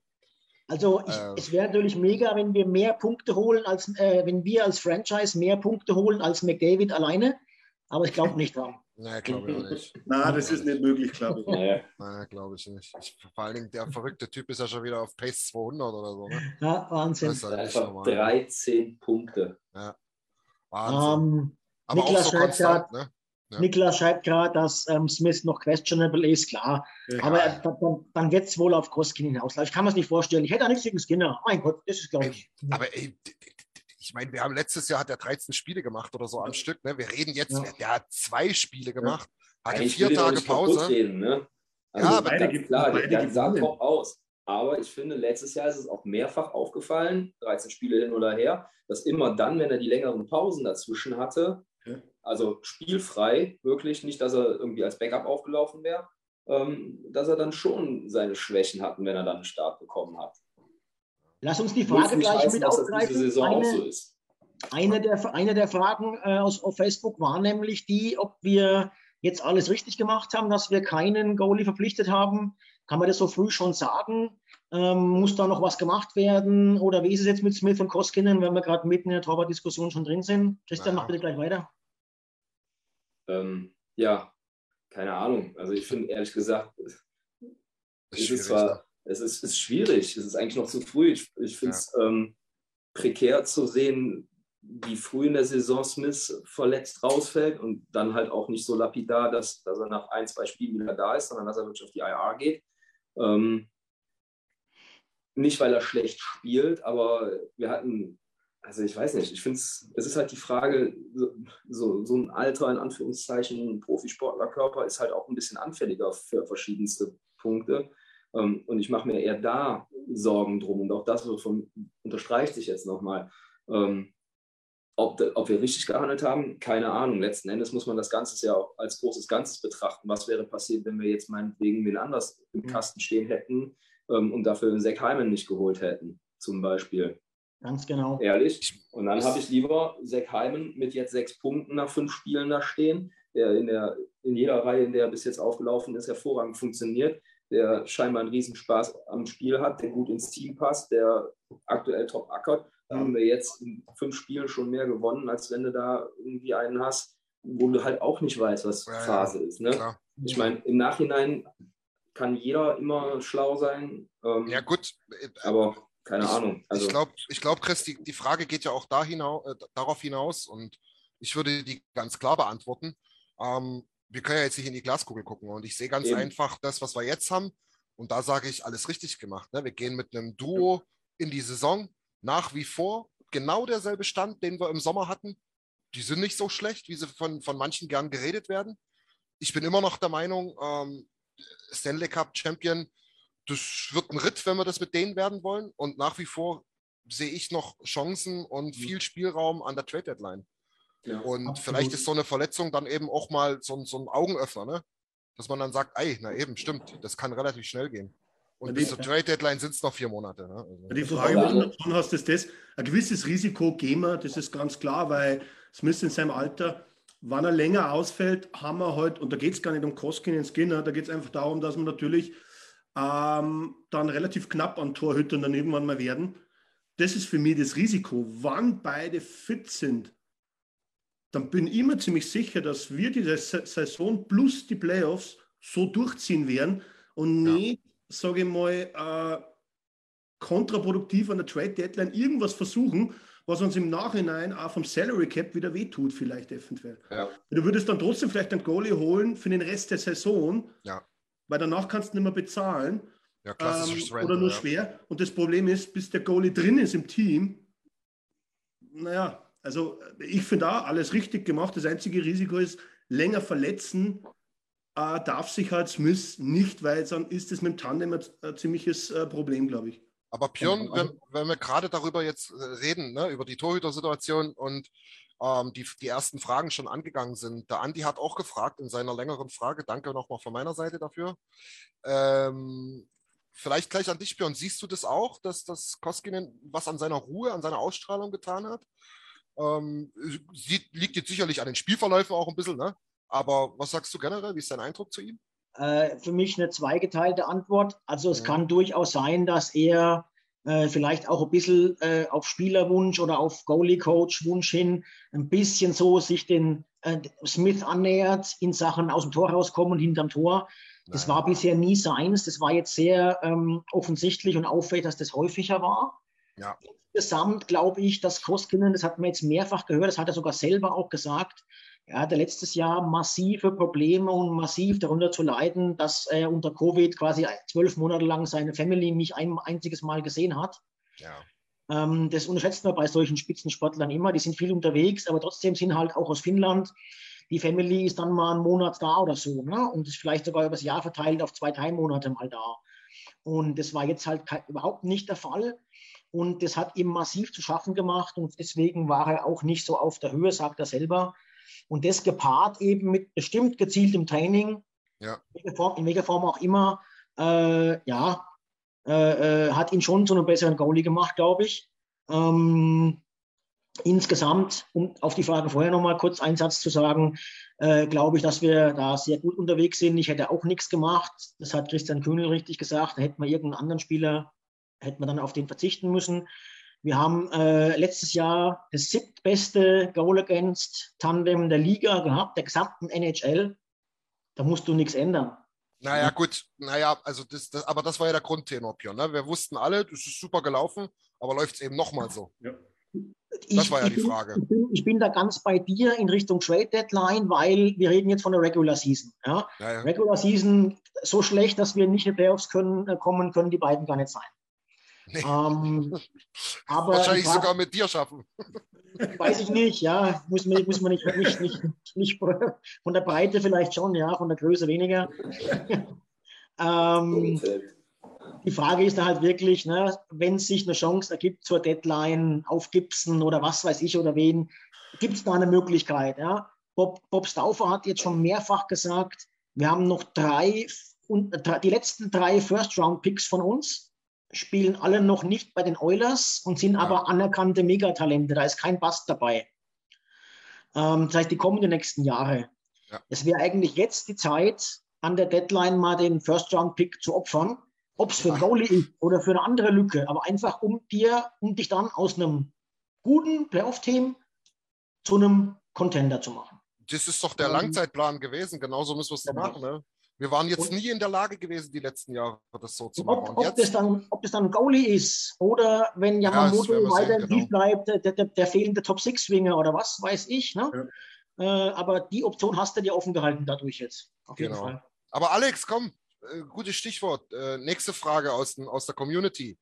Also ich, Ähm. es wäre natürlich mega, wenn wir mehr Punkte holen, als äh, wenn wir als Franchise mehr Punkte holen als McDavid alleine. Aber ich glaube nicht dran. Naja, glaube ich auch nicht. Na, das ist nicht möglich, glaube ich. Naja, Naja, glaube ich nicht. Ich, vor allen Dingen, der verrückte Typ ist ja schon wieder auf Pace 200 oder so. Ne? Ja, Wahnsinn. Das ist halt einfach normal. 13 Punkte. Wahnsinn. Ähm, Aber auch Niklas so schreibt konstant, ne? Ja. Niklas schreibt gerade, dass ähm, Smith noch questionable ist, klar. Ja. Aber äh, dann, dann wird es wohl auf Koskin hinauslaufen. Ich kann mir das nicht vorstellen. Ich hätte auch nichts gegen Skinner. Mein Gott, das ist, glaube ich. Aber ey, ich meine, wir haben letztes Jahr hat er 13 Spiele gemacht oder so am Stück. Ne? Wir reden jetzt, ja. der hat zwei Spiele gemacht, hatte ich vier Tage Pause. Reden, ne? also ja, aber beide, klar, beide der, der sah top aus. Aber ich finde, letztes Jahr ist es auch mehrfach aufgefallen, 13 Spiele hin oder her, dass immer dann, wenn er die längeren Pausen dazwischen hatte, okay. also spielfrei, wirklich nicht, dass er irgendwie als Backup aufgelaufen wäre, ähm, dass er dann schon seine Schwächen hatten, wenn er dann einen Start bekommen hat. Lass uns die Frage gleich heißen, mit aufgreifen. Eine, so eine, der, eine der Fragen äh, aus, auf Facebook war nämlich die, ob wir jetzt alles richtig gemacht haben, dass wir keinen Goalie verpflichtet haben. Kann man das so früh schon sagen? Ähm, muss da noch was gemacht werden? Oder wie ist es jetzt mit Smith und Koskinen, wenn wir gerade mitten in der Torwart-Diskussion schon drin sind? Christian, mach bitte gleich weiter. Ähm, ja, keine Ahnung. Also ich finde ehrlich gesagt, es ist, zwar, es ist, ist, schwierig, es ist eigentlich noch zu früh. Ich, ich finde es ja. ähm, prekär zu sehen, wie früh in der Saison Smith verletzt rausfällt und dann halt auch nicht so lapidar, dass, dass er nach ein, zwei Spielen wieder da ist, sondern dass er wirklich auf die IR geht. Ähm, nicht, weil er schlecht spielt, aber wir hatten, also ich weiß nicht, ich finde es, es ist halt die Frage, so, so ein alter, in Anführungszeichen, Profisportlerkörper ist halt auch ein bisschen anfälliger für verschiedenste Punkte. Ähm, und ich mache mir eher da Sorgen drum. Und auch das von, unterstreicht sich jetzt nochmal. Ähm, ob, ob, wir richtig gehandelt haben, keine Ahnung. Letzten Endes muss man das Ganze ja auch als großes Ganzes betrachten. Was wäre passiert, wenn wir jetzt meinetwegen wen anders im mhm. Kasten stehen hätten ähm, und dafür den Zack Hyman nicht geholt hätten, zum Beispiel? Ganz genau. Ehrlich. Und dann habe ich lieber Zack Hyman mit jetzt sechs Punkten nach fünf Spielen da stehen, der in, der in jeder Reihe, in der er bis jetzt aufgelaufen ist, hervorragend funktioniert, der scheinbar einen Riesenspaß am Spiel hat, der gut ins Team passt, der aktuell top ackert da haben wir jetzt in fünf Spielen schon mehr gewonnen, als wenn du da irgendwie einen hast, wo du halt auch nicht weißt, was ja, Phase ist. Ne? Ich meine, im Nachhinein kann jeder immer schlau sein. Ähm, ja, gut. Aber keine ich, Ahnung. Also, ich glaube, ich glaub, Chris, die, die Frage geht ja auch da hinaus, äh, darauf hinaus und ich würde die ganz klar beantworten. Ähm, wir können ja jetzt nicht in die Glaskugel gucken und ich sehe ganz eben. einfach das, was wir jetzt haben. Und da sage ich, alles richtig gemacht. Ne? Wir gehen mit einem Duo in die Saison nach wie vor genau derselbe Stand, den wir im Sommer hatten. Die sind nicht so schlecht, wie sie von, von manchen gern geredet werden. Ich bin immer noch der Meinung, ähm, Stanley Cup Champion, das wird ein Ritt, wenn wir das mit denen werden wollen. Und nach wie vor sehe ich noch Chancen und mhm. viel Spielraum an der Trade Deadline. Ja, und absolut. vielleicht ist so eine Verletzung dann eben auch mal so, so ein Augenöffner, ne? dass man dann sagt, ey, na eben, stimmt, das kann relativ schnell gehen. Und bis zur Trade Deadline sind es noch vier Monate. Ne? Also die Frage, die du hast, ist das, ein gewisses Risiko gehen wir, das ist ganz klar, weil Smith in seinem Alter, wann er länger ausfällt, haben wir halt, und da geht es gar nicht um Koskin und Skinner, da geht es einfach darum, dass wir natürlich ähm, dann relativ knapp an Torhütern dann irgendwann mal werden. Das ist für mich das Risiko. Wann beide fit sind, dann bin ich immer ziemlich sicher, dass wir diese Saison plus die Playoffs so durchziehen werden und ja. nicht sage ich mal, äh, kontraproduktiv an der Trade Deadline irgendwas versuchen, was uns im Nachhinein auch vom Salary Cap wieder wehtut, vielleicht eventuell. Ja. Du würdest dann trotzdem vielleicht einen Goalie holen für den Rest der Saison, ja. weil danach kannst du nicht mehr bezahlen. Ja, ähm, Render, oder nur schwer. Und das Problem ist, bis der Goalie drin ist im Team, naja, also ich finde da alles richtig gemacht. Das einzige Risiko ist, länger verletzen äh, darf sich halt Smith nicht, weil dann ist es mit dem Tandem ein, ein ziemliches äh, Problem, glaube ich. Aber Björn, wenn, wenn, wir gerade darüber jetzt äh, reden, ne, über die Torhüter-Situation und ähm, die, die ersten Fragen schon angegangen sind, der Andi hat auch gefragt in seiner längeren Frage, danke nochmal von meiner Seite dafür. Ähm, vielleicht gleich an dich, Björn, siehst du das auch, dass das Koskinen was an seiner Ruhe, an seiner Ausstrahlung getan hat? Ähm, sieht, liegt jetzt sicherlich an den Spielverläufen auch ein bisschen, ne? Aber was sagst du generell? Wie ist dein Eindruck zu ihm? Äh, für mich eine zweigeteilte Antwort. Also es ja. kann durchaus sein, dass er äh, vielleicht auch ein bisschen äh, auf Spielerwunsch oder auf Goalie-Coach-Wunsch hin ein bisschen so sich den äh, Smith annähert in Sachen aus dem Tor rauskommen und hinterm Tor. Das Nein. war bisher nie seins. Das war jetzt sehr ähm, offensichtlich und auffällig, dass das häufiger war. Ja. Insgesamt glaube ich, dass Koskinen, das hat man jetzt mehrfach gehört, das hat er sogar selber auch gesagt, er hatte letztes Jahr massive Probleme und massiv darunter zu leiden, dass er unter Covid quasi zwölf Monate lang seine Family nicht ein einziges Mal gesehen hat. Ja. Ähm, das unterschätzt man bei solchen Spitzensportlern immer. Die sind viel unterwegs, aber trotzdem sind halt auch aus Finnland. Die Family ist dann mal einen Monat da oder so ne? und ist vielleicht sogar übers Jahr verteilt auf zwei, drei Monate mal da. Und das war jetzt halt überhaupt nicht der Fall. Und das hat ihm massiv zu schaffen gemacht und deswegen war er auch nicht so auf der Höhe, sagt er selber. Und das gepaart eben mit bestimmt gezieltem Training, Ja. in welcher Form, in welcher Form auch immer, äh, ja, äh, äh, hat ihn schon zu einem besseren Goalie gemacht, glaube ich. Ähm, insgesamt, um auf die Frage vorher nochmal kurz einen Satz zu sagen, äh, glaube ich, dass wir da sehr gut unterwegs sind. Ich hätte auch nichts gemacht. Das hat Christian Kühnel richtig gesagt. Da hätten wir irgendeinen anderen Spieler, hätten wir dann auf den verzichten müssen. Wir haben äh, letztes Jahr das siebtbeste Goal Against Tandem der Liga gehabt, der gesamten NHL. Da musst du nichts ändern. Naja, gut, naja, also das, das, aber das war ja der Grundtenor, Björn. Ne? Wir wussten alle, das ist super gelaufen, aber läuft es eben nochmal so. Ja. Das war ja die bin, Frage. Ich bin, ich bin da ganz bei dir in Richtung Trade Deadline, weil wir reden jetzt von der Regular Season. Ja? Ja, ja. Regular Season so schlecht, dass wir nicht in die Playoffs können, äh, kommen, können die beiden gar nicht sein. Nee. Ähm, aber Wahrscheinlich Frage- sogar mit dir schaffen. Weiß ich nicht, ja. Muss man, muss man nicht, nicht, nicht, nicht von der Breite vielleicht schon, ja, von der Größe weniger. ähm, die Frage ist da halt wirklich, ne, wenn es sich eine Chance ergibt zur Deadline auf Gibson oder was weiß ich oder wen, gibt es da eine Möglichkeit? Ja? Bob, Bob Stauffer hat jetzt schon mehrfach gesagt, wir haben noch drei, und, äh, die letzten drei First-Round-Picks von uns spielen alle noch nicht bei den Oilers und sind aber anerkannte Megatalente. Da ist kein Bast dabei. Ähm, das heißt, die kommen die nächsten Jahre. Ja. Es wäre eigentlich jetzt die Zeit, an der Deadline mal den First-Round-Pick zu opfern. Ob es für Ja. Goalie ist oder für eine andere Lücke, aber einfach um dir, um dich dann aus einem guten Playoff-Team zu einem Contender zu machen. Das ist doch der Ähm, Langzeitplan gewesen. Genauso müssen wir es genau. machen. Ne? Wir waren jetzt Und- nie in der Lage gewesen, die letzten Jahre das so zu machen. ob, ob, das dann, ob das dann ein Goalie ist oder wenn Ja, Yamamoto wir weiter im genau. Spiel bleibt, der, der, der fehlende Top-6-Winger oder was weiß ich. Ne? Äh, aber die Option hast du dir offen gehalten dadurch jetzt. Auf jeden Genau. Fall. aber Alex, komm, äh, gutes Stichwort. Äh, nächste Frage aus, den, aus der Community.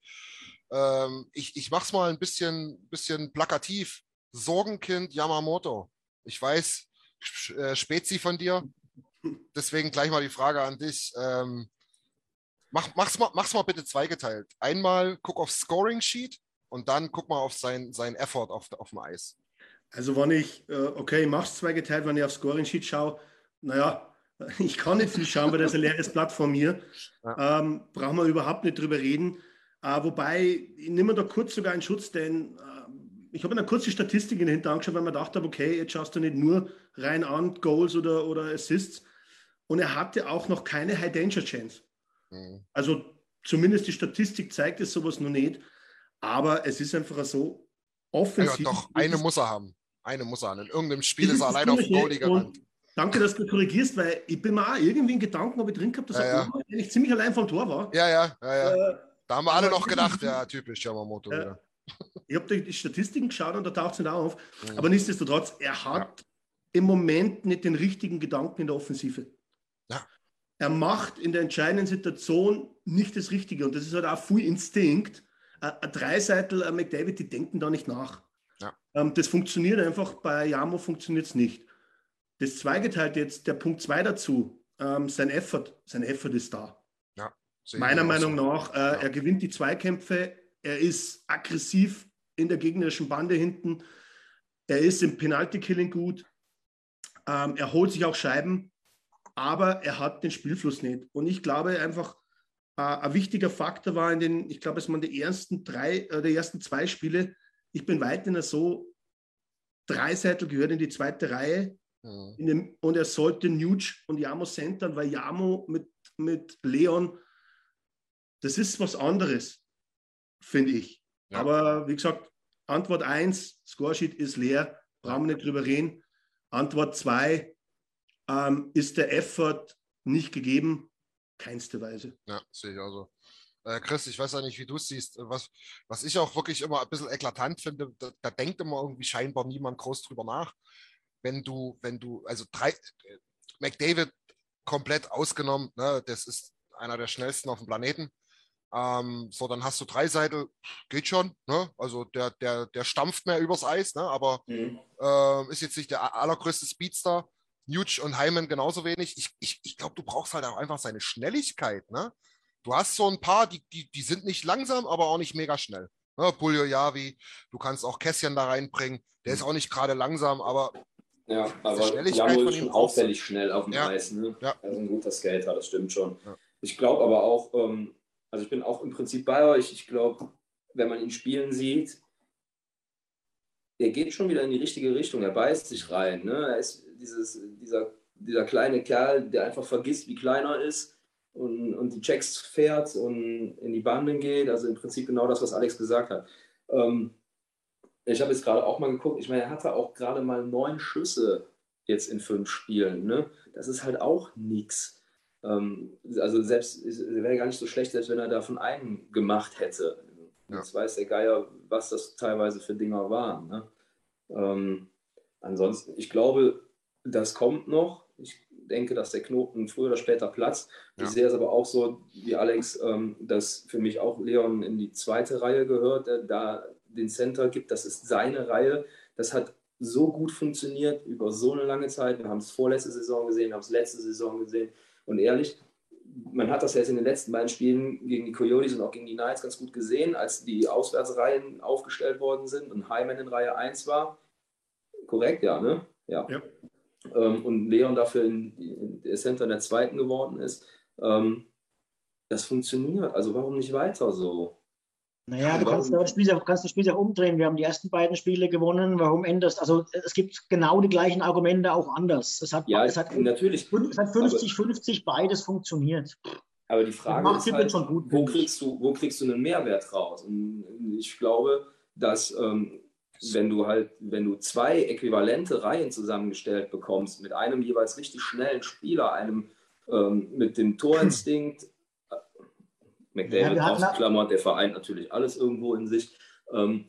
Ähm, ich ich mache es mal ein bisschen, bisschen plakativ. Sorgenkind Yamamoto. Ich weiß, äh, Spezi von dir. Deswegen gleich mal die Frage an dich. Ähm, mach, mach's, mal, mach's mal bitte zweigeteilt. Einmal guck aufs Scoring Sheet und dann guck mal auf sein, sein Effort auf, auf dem Eis. Also wenn ich, äh, okay, ich mache es zweigeteilt, wenn ich auf Scoring Sheet schaue, naja, ich kann nicht viel schauen, weil das ist ein leeres Blatt vor mir. Ähm, brauchen wir überhaupt nicht drüber reden. Äh, wobei, ich nehme da kurz sogar einen Schutz, denn äh, ich habe mir eine kurze Statistik in den Hinter angeschaut, weil man dachte, okay, jetzt schaust du nicht nur rein an Goals oder, oder Assists. Und er hatte auch noch keine High-Danger-Chance. Mhm. Also zumindest die Statistik zeigt es sowas noch nicht. Aber es ist einfach so Ja, offensiv. doch, eine muss er haben. Eine muss er haben. In irgendeinem Spiel ist er Das alleine auf den Goalie gerannt. Danke, dass du korrigierst, weil ich bin mir auch irgendwie in Gedanken habe ich drin gehabt, dass Ja, er ja. Eigentlich ziemlich allein vom Tor war. Ja, ja, ja, ja. Äh, Da haben wir alle noch gedacht, ja, typisch Yamamoto Ja. wieder. Ich habe die Statistiken geschaut und da taucht es nicht auf. Mhm. Aber nichtsdestotrotz, er hat im Moment nicht den richtigen Gedanken in der Offensive. Ja. Er macht in der entscheidenden Situation nicht das Richtige. Und das ist halt auch viel Instinkt. Ein Dreiseitel, ein McDavid, die denken da nicht nach. Ja. Ähm, das funktioniert einfach, bei Jamo funktioniert es nicht. Das zweigeteilte jetzt, der Punkt zwei dazu, ähm, sein Effort, sein Effort ist da. Ich Meiner Meinung so. nach, äh, er gewinnt die Zweikämpfe, er ist aggressiv in der gegnerischen Bande hinten, er ist im Penalty-Killing gut, ähm, er holt sich auch Scheiben, aber er hat den Spielfluss nicht. Und ich glaube einfach, äh, ein wichtiger Faktor war in den, ich glaube, es waren die ersten drei, äh, die ersten zwei Spiele, ich bin weiterhin so, Dreiseitel gehört in die zweite Reihe, in dem, und er sollte Nuge und Jamo centern, weil Jamo mit, mit Leon, das ist was anderes, finde ich. Ja. Aber wie gesagt, Antwort 1, Scoresheet ist leer, brauchen wir nicht drüber reden. Antwort 2, ähm, ist der Effort nicht gegeben? Keinste Weise. Ja, sehe ich also. Äh, Chris, ich weiß ja nicht, wie du es siehst. Was, was ich auch wirklich immer ein bisschen eklatant finde, da, da denkt immer irgendwie scheinbar niemand groß drüber nach. wenn du, wenn du, also drei, McDavid komplett ausgenommen, ne, das ist einer der schnellsten auf dem Planeten. Ähm, so, dann hast du drei Seiten, geht schon, ne? Also der, der, der stampft mehr übers Eis, ne? Aber Mhm. äh, ist jetzt nicht der allergrößte Speedstar. Nuge und Hyman genauso wenig. Ich, ich, ich glaube, du brauchst halt auch einfach seine Schnelligkeit, ne? Du hast so ein paar, die, die, die sind nicht langsam, aber auch nicht mega schnell. Ne? Buljo Yavi, du kannst auch Kässchen da reinbringen. Der ist auch nicht gerade langsam, aber Ja, aber Schnelligkeit Jamo ist schon auffällig schnell auf dem Ja. Eis. Ne? Ja. Ist ein guter Skater, das stimmt schon. Ja. Ich glaube aber auch, ähm, also ich bin auch im Prinzip bei euch. Ich glaube, wenn man ihn spielen sieht, er geht schon wieder in die richtige Richtung. Er beißt sich rein. Ne? Er ist dieses, dieser, dieser kleine Kerl, der einfach vergisst, wie klein er ist und, und die Checks fährt und in die Banden geht. Also im Prinzip genau das, was Alex gesagt hat. Ähm, ich habe jetzt gerade auch mal geguckt, ich meine, er hatte auch gerade mal neun Schüsse jetzt in fünf Spielen. Ne? Das ist halt auch nichts. Ähm, also selbst, wäre gar nicht so schlecht, selbst wenn er davon einen gemacht hätte. Ja. Jetzt weiß der Geier, was das teilweise für Dinger waren. Ne? Ähm, ansonsten, ich glaube, das kommt noch. Ich denke, dass der Knoten früher oder später platzt. Ja. Ich sehe es aber auch so, wie Alex, ähm, dass für mich auch Leon in die zweite Reihe gehört, der da den Center gibt. Das ist seine Reihe. Das hat so gut funktioniert über so eine lange Zeit. Wir haben es vorletzte Saison gesehen, haben es letzte Saison gesehen. Und ehrlich, man hat das jetzt in den letzten beiden Spielen gegen die Coyotes und auch gegen die Knights ganz gut gesehen, als die Auswärtsreihen aufgestellt worden sind und Hyman in Reihe 1 war. Korrekt, ja, ne? Ja. Ja. Ähm, und Leon dafür in, in der Center in der zweiten geworden ist. Ähm, das funktioniert. Also warum nicht weiter so? Naja, du kannst, das Spiel, auch- kannst das Spiel auch umdrehen. Wir haben die ersten beiden Spiele gewonnen. Warum änderst Also es gibt genau die gleichen Argumente auch anders. Es hat, Ja, es hat, natürlich. es hat 50-50 beides funktioniert. Aber die Frage ist halt, schon gut, wo, kriegst du, wo kriegst du einen Mehrwert raus? Und ich glaube, dass ähm, wenn du halt, wenn du zwei äquivalente Reihen zusammengestellt bekommst, mit einem jeweils richtig schnellen Spieler, einem ähm, mit dem Torinstinkt, äh, Ja, McDavid wir hatten- ausgeklammert, der vereint natürlich alles irgendwo in sich. Ähm,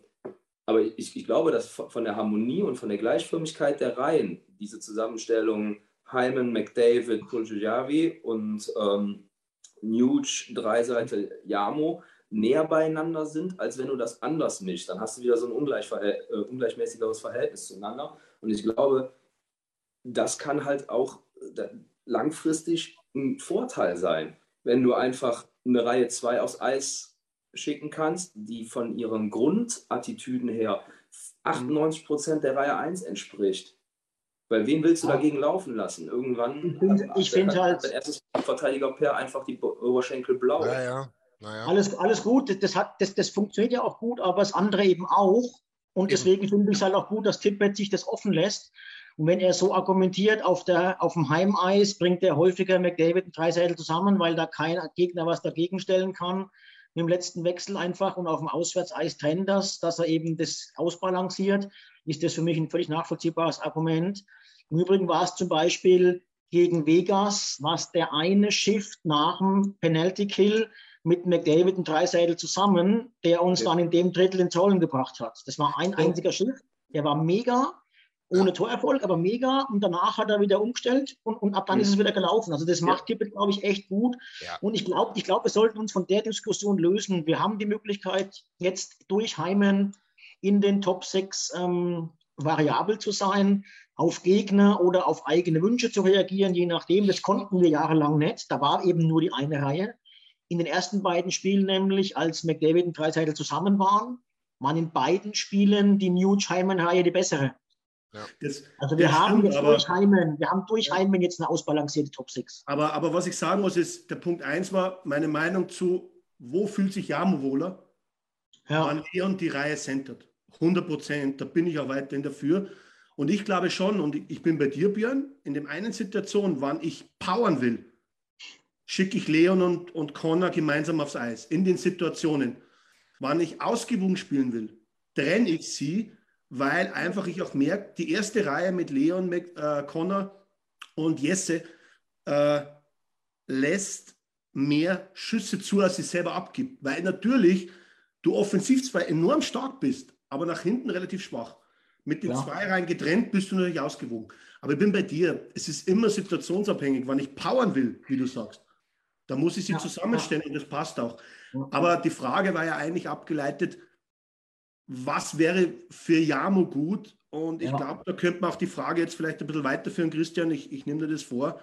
aber ich, ich glaube, dass von der Harmonie und von der Gleichförmigkeit der Reihen diese Zusammenstellung Hyman, McDavid, Puljujavi und ähm, Nuge, Dreiseite, Yamo näher beieinander sind, als wenn du das anders mischst. Dann hast du wieder so ein ungleichverhält, äh, ungleichmäßigeres Verhältnis zueinander. Und ich glaube, das kann halt auch äh, langfristig ein Vorteil sein, wenn du einfach eine Reihe 2 aufs Eis schicken kannst, die von ihren Grundattitüden her 98% der Reihe 1 entspricht. Weil wen willst du Ja. dagegen laufen lassen? Irgendwann Ich find- hat- ich find hat- halt- hat der erste Verteidiger Per einfach die Oberschenkel blau. naja, naja. Alles, alles gut, das, hat, das, das funktioniert ja auch gut, aber das andere eben auch. Und deswegen finde ich es halt auch gut, dass Tippett sich das offen lässt. Und wenn er so argumentiert, auf, der, auf dem Heimeis bringt er häufiger McDavid und Dreiseitel zusammen, weil da kein Gegner was dagegen stellen kann. Mit dem letzten Wechsel einfach und auf dem Auswärtseis trennt das, dass er eben das ausbalanciert, ist das für mich ein völlig nachvollziehbares Argument. Im Übrigen war es zum Beispiel gegen Vegas, was der eine Shift nach dem Penalty Kill mit McDavid und Dreiseitel zusammen, der uns dann in dem Drittel ins Rollen gebracht hat. Das war ein einziger Shift, der war mega, ohne Torerfolg, aber mega. Und danach hat er wieder umgestellt und, und ab dann Mhm. ist es wieder gelaufen. Also das macht Tippett, glaube ich, echt gut. Ja. Und ich glaube, ich glaub, wir sollten uns von der Diskussion lösen. Wir haben die Möglichkeit, jetzt durch Heimen in den Top 6 ähm, variabel zu sein, auf Gegner oder auf eigene Wünsche zu reagieren, je nachdem. Das konnten wir jahrelang nicht. Da war eben nur die eine Reihe. In den ersten beiden Spielen nämlich, als McDavid und Dreiseitel zusammen waren, waren in beiden Spielen die Nuge-Heimen-Reihe die bessere. Das, Also wir haben stimmt, jetzt aber- durch Heimen, wir haben durch Heimen jetzt eine ausbalancierte Top 6. Aber, aber was ich sagen muss, ist, der Punkt 1 war meine Meinung zu, wo fühlt sich Jamo wohler? Ja. Wann Leon die Reihe centert. 100 Prozent, da bin ich auch weiterhin dafür. Und ich glaube schon, und ich bin bei dir, Björn, in dem einen Situation, wann ich powern will, schicke ich Leon und, und Connor gemeinsam aufs Eis. In den Situationen. Wann ich ausgewogen spielen will, trenne ich sie, weil einfach ich auch merke, die erste Reihe mit Leon, Mac- äh, Connor und Jesse äh, lässt mehr Schüsse zu, als sie selber abgibt. Weil natürlich du offensiv zwar enorm stark bist, aber nach hinten relativ schwach. Mit den Ja. zwei Reihen getrennt bist du natürlich ausgewogen. Aber ich bin bei dir. Es ist immer situationsabhängig. Wenn ich powern will, wie du sagst, dann muss ich sie Ja, zusammenstellen und das passt auch. Aber die Frage war ja eigentlich abgeleitet, was wäre für Jamo gut? Und ich Ja. glaube, da könnte man auch die Frage jetzt vielleicht ein bisschen weiterführen, Christian. Ich, ich nehme dir das vor.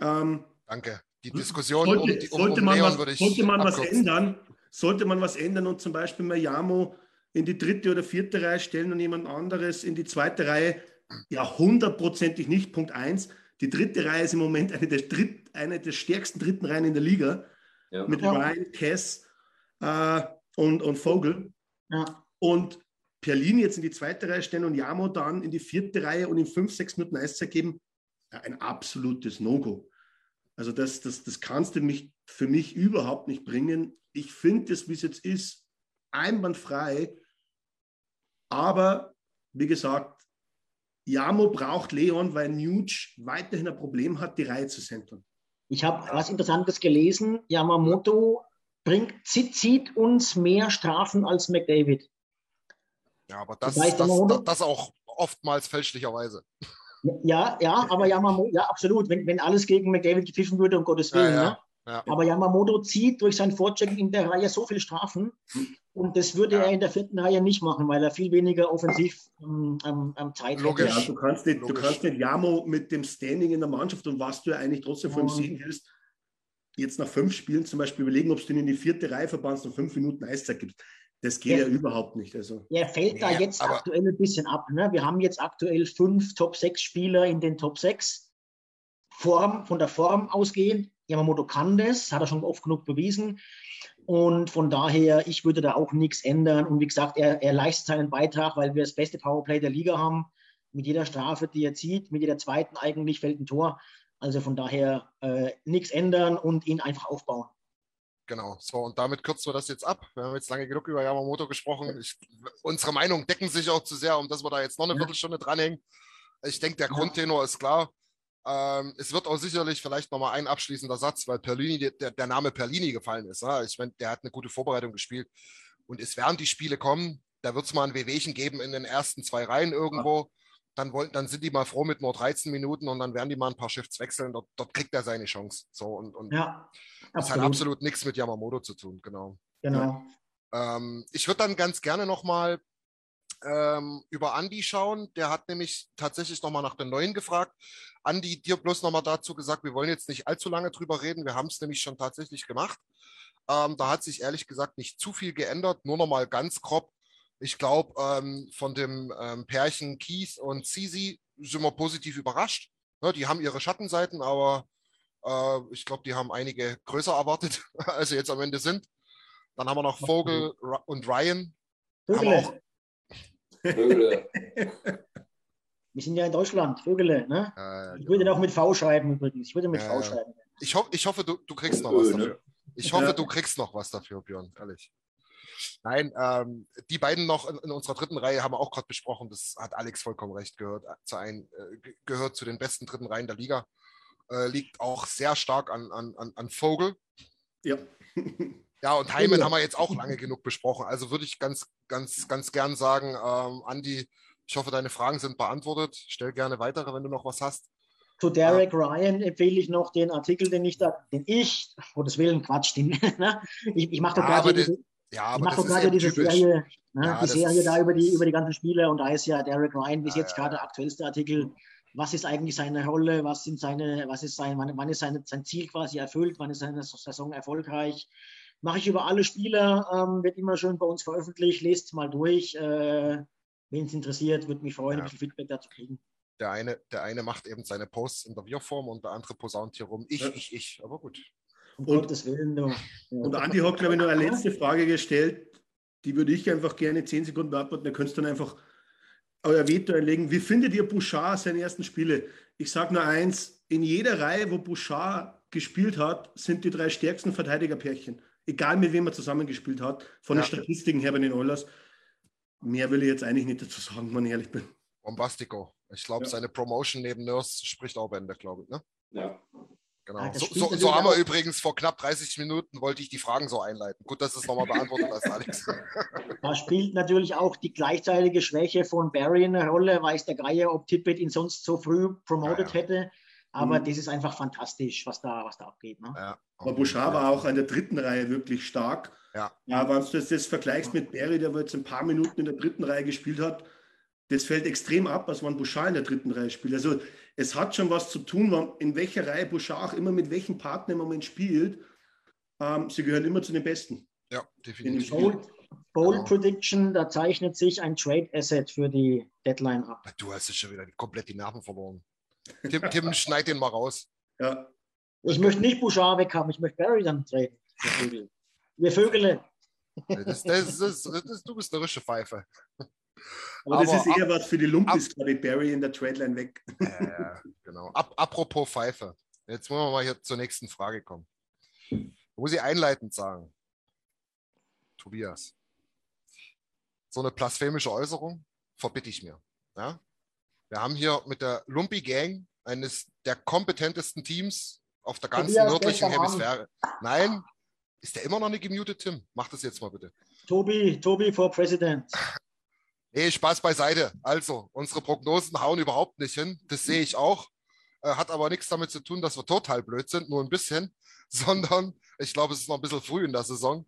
Ähm, Danke. Die Diskussion sollte, um, die, um, sollte um man, Leon was, würde ich sollte man was ändern, sollte man was ändern und zum Beispiel mal Jamo in die dritte oder vierte Reihe stellen und jemand anderes in die zweite Reihe, ja, hundertprozentig nicht. Punkt eins. Die dritte Reihe ist im Moment eine der, dritt, eine der stärksten dritten Reihen in der Liga Ja. mit Ja. Ryan, Cass äh, und, und Vogel. Ja. Und Perlin jetzt in die zweite Reihe stellen und Jamo dann in die vierte Reihe und ihm fünf, sechs Minuten Eiszeit geben, ein absolutes No-Go. Also das, das, das kannst du mich für mich überhaupt nicht bringen. Ich finde es, wie es jetzt ist, einwandfrei. Aber wie gesagt, Jamo braucht Leon, weil Nuge weiterhin ein Problem hat, die Reihe zu centern. Ich habe was Interessantes gelesen. Yamamoto bringt, zieht uns mehr Strafen als McDavid. Ja, aber das, Das das, das, auch oftmals fälschlicherweise. Ja, ja, aber Yamamoto, ja, absolut. Wenn, wenn alles gegen McDavid gepfiffen würde, um Gottes Willen. Ja, ja. Ne? Ja. Aber Yamamoto zieht durch sein Vorchecken in der Reihe so viele Strafen. Und das würde Ja. er in der vierten Reihe nicht machen, weil er viel weniger offensiv ähm, am, am Zeit Logisch. Ja, du kannst nicht, du Logisch. kannst nicht Jamo mit dem Standing in der Mannschaft und was du ja eigentlich trotzdem von ihm sehen willst, jetzt nach fünf Spielen zum Beispiel überlegen, ob du ihn in die vierte Reihe verbannst und fünf Minuten Eiszeit gibst. Das geht ja, Ja. überhaupt nicht. Also, Er fällt da Ja, jetzt aber- aktuell ein bisschen ab. Ne? Wir haben jetzt aktuell fünf Top-6-Spieler in den Top 6. Form, von der Form ausgehend. Yamamoto kann das, hat er schon oft genug bewiesen. Und von daher, ich würde da auch nichts ändern. Und wie gesagt, er, er leistet seinen Beitrag, weil wir das beste Powerplay der Liga haben. Mit jeder Strafe, die er zieht, mit jeder zweiten eigentlich fällt ein Tor. Also von daher äh, nichts ändern und ihn einfach aufbauen. Genau. So, und damit kürzen wir das jetzt ab. Wir haben jetzt lange genug über Yamamoto gesprochen. Ich, unsere Meinungen decken sich auch zu sehr, um dass wir da jetzt noch eine Ja. Viertelstunde dranhängen. Ich denke, der Ja. Grundtenor ist klar. Ähm, es wird auch sicherlich vielleicht nochmal ein abschließender Satz, weil Perlini, der, der Name Perlini gefallen ist. Ne? Ich meine, der hat eine gute Vorbereitung gespielt. Und es werden die Spiele kommen. Da wird es mal ein Wehwehchen geben in den ersten zwei Reihen irgendwo. Dann, wollen, dann sind die mal froh mit nur 13 Minuten und dann werden die mal ein paar Shifts wechseln. Dort, dort kriegt er seine Chance. So, und, und Ja, das hat absolut nichts mit Yamamoto zu tun, genau. Genau. Ähm, ich würde dann ganz gerne nochmal ähm, über Andi schauen. Der hat nämlich tatsächlich nochmal nach den Neuen gefragt. Andi, dir bloß nochmal dazu gesagt, wir wollen jetzt nicht allzu lange drüber reden. Wir haben es nämlich schon tatsächlich gemacht. Ähm, da hat sich ehrlich gesagt nicht zu viel geändert, nur nochmal ganz grob. Ich glaube, ähm, von dem ähm, Pärchen Keith und Sisi sind wir positiv überrascht. Ne, die haben ihre Schattenseiten, aber äh, ich glaube, die haben einige größer erwartet, als sie jetzt am Ende sind. Dann haben wir noch Vogel Ra- und Ryan. Haben wir auch, Vögele. Vögele. Wir sind ja in Deutschland, Vögele. Ne? äh, Ich würde auch mit V schreiben übrigens. Ich würde mit Ja, V ja. schreiben. ich, ho ich hoffe, du, du kriegst noch was dafür. Ich hoffe, Ja. du kriegst noch was dafür, Björn, ehrlich. Nein, ähm, die beiden noch in, in unserer dritten Reihe haben wir auch gerade besprochen. Das hat Alex vollkommen recht gehört. Zu ein, äh, ge- gehört zu den besten dritten Reihen der Liga. Äh, liegt auch sehr stark an, an, an, Vogel. ja. Ja, und Heimen Ja. haben wir jetzt auch lange genug besprochen. Also würde ich ganz, ganz, ganz gern sagen, ähm, Andi, ich hoffe, deine Fragen sind beantwortet. Stell gerne weitere, wenn du noch was hast. Zu Derek Ryan empfehle ich noch den Artikel, den ich da, den ich, oh das Willen, Quatsch, den, ne? ich, ich mache Ja, gerade Ja, ich aber mach das doch ist gerade diese typisch. Serie, ne? Ja, die Serie da über die, über die ganzen Spiele und da ist ja Derek Ryan bis Ja, jetzt gerade der aktuellste Artikel. Was ist eigentlich seine Rolle? Was sind seine, was ist sein, wann, wann ist seine, sein Ziel quasi erfüllt? Wann ist seine Saison erfolgreich? Mache ich über alle Spieler, ähm, wird immer schön bei uns veröffentlicht. Lest mal durch. Äh, Wen es interessiert, würde mich freuen, ein bisschen Feedback dazu kriegen. Der eine, der eine macht eben seine Posts in der Wir-Form und der andere posaunt hier rum. Ich, Ja. ich, ich. Aber gut. Um Und- Gottes Willen, du. Ja. Und Andi hat, glaube ich, noch eine letzte Frage gestellt. Die würde ich einfach gerne zehn Sekunden beantworten. Da könntest du dann einfach euer Veto einlegen. Wie findet ihr Bouchard seine ersten Spiele? Ich sage nur eins: In jeder Reihe, wo Bouchard gespielt hat, sind die drei stärksten Verteidigerpärchen. Egal mit wem er zusammengespielt hat, von Ja. den Statistiken her bei den Oilers. Mehr will ich jetzt eigentlich nicht dazu sagen, wenn ich ehrlich bin. Bombastico. Ich glaube, Ja. seine Promotion neben Nurse spricht auch Bände, glaube ich. Ne? Ja. Genau. Ah, so, so, so haben wir übrigens vor knapp 30 Minuten, wollte ich die Fragen so einleiten. Gut, dass du es nochmal beantwortet hast, Alex. Da spielt natürlich auch die gleichzeitige Schwäche von Barry eine Rolle. Weiß der Geier, ob Tippett ihn sonst so früh promoted Ja, ja. hätte. Aber Mhm. das ist einfach fantastisch, was da, was da abgeht. Ne? Ja, Aber Bouchard war auch an der dritten Reihe wirklich stark. Ja. Ja, wenn du das, das vergleichst mit Barry, der jetzt ein paar Minuten in der dritten Reihe gespielt hat, das fällt extrem ab, als wenn Bouchard in der dritten Reihe spielt. Also es hat schon was zu tun, in welcher Reihe Bouchard auch immer mit welchem Partner im Moment spielt. Ähm, sie gehören immer zu den Besten. Ja, definitiv. Bold, Bold Genau. Prediction, da zeichnet sich ein Trade Asset für die Deadline ab. Du hast ja schon wieder komplett die Nerven verloren. Tim, Tim schneid den mal raus. Ja. Ich möchte nicht Bouchard weghaben, ich möchte Barry dann traden. Wir Vögel. Das, das, das, du bist eine rische Pfeife. Aber, das Aber ist eher was für die ab- Lumpis, glaube ich, Barry in der Tradeline weg. Äh, genau. Ab, apropos Pfeife. Jetzt wollen wir mal hier zur nächsten Frage kommen. Muss ich einleitend sagen, Tobias, so eine blasphemische Äußerung verbitte ich mir. Ja? Wir haben hier mit der Lumpy Gang eines der kompetentesten Teams auf der ganzen Tobias, nördlichen. Hemisphäre. Nein, ist der immer noch nicht gemutet, Tim? Mach das jetzt mal bitte. Tobi, Tobi for President. Nee, Spaß beiseite. Also, unsere Prognosen hauen überhaupt nicht hin. Das sehe ich auch. Äh, hat aber nichts damit zu tun, dass wir total blöd sind, nur ein bisschen, sondern ich glaube, es ist noch ein bisschen früh in der Saison.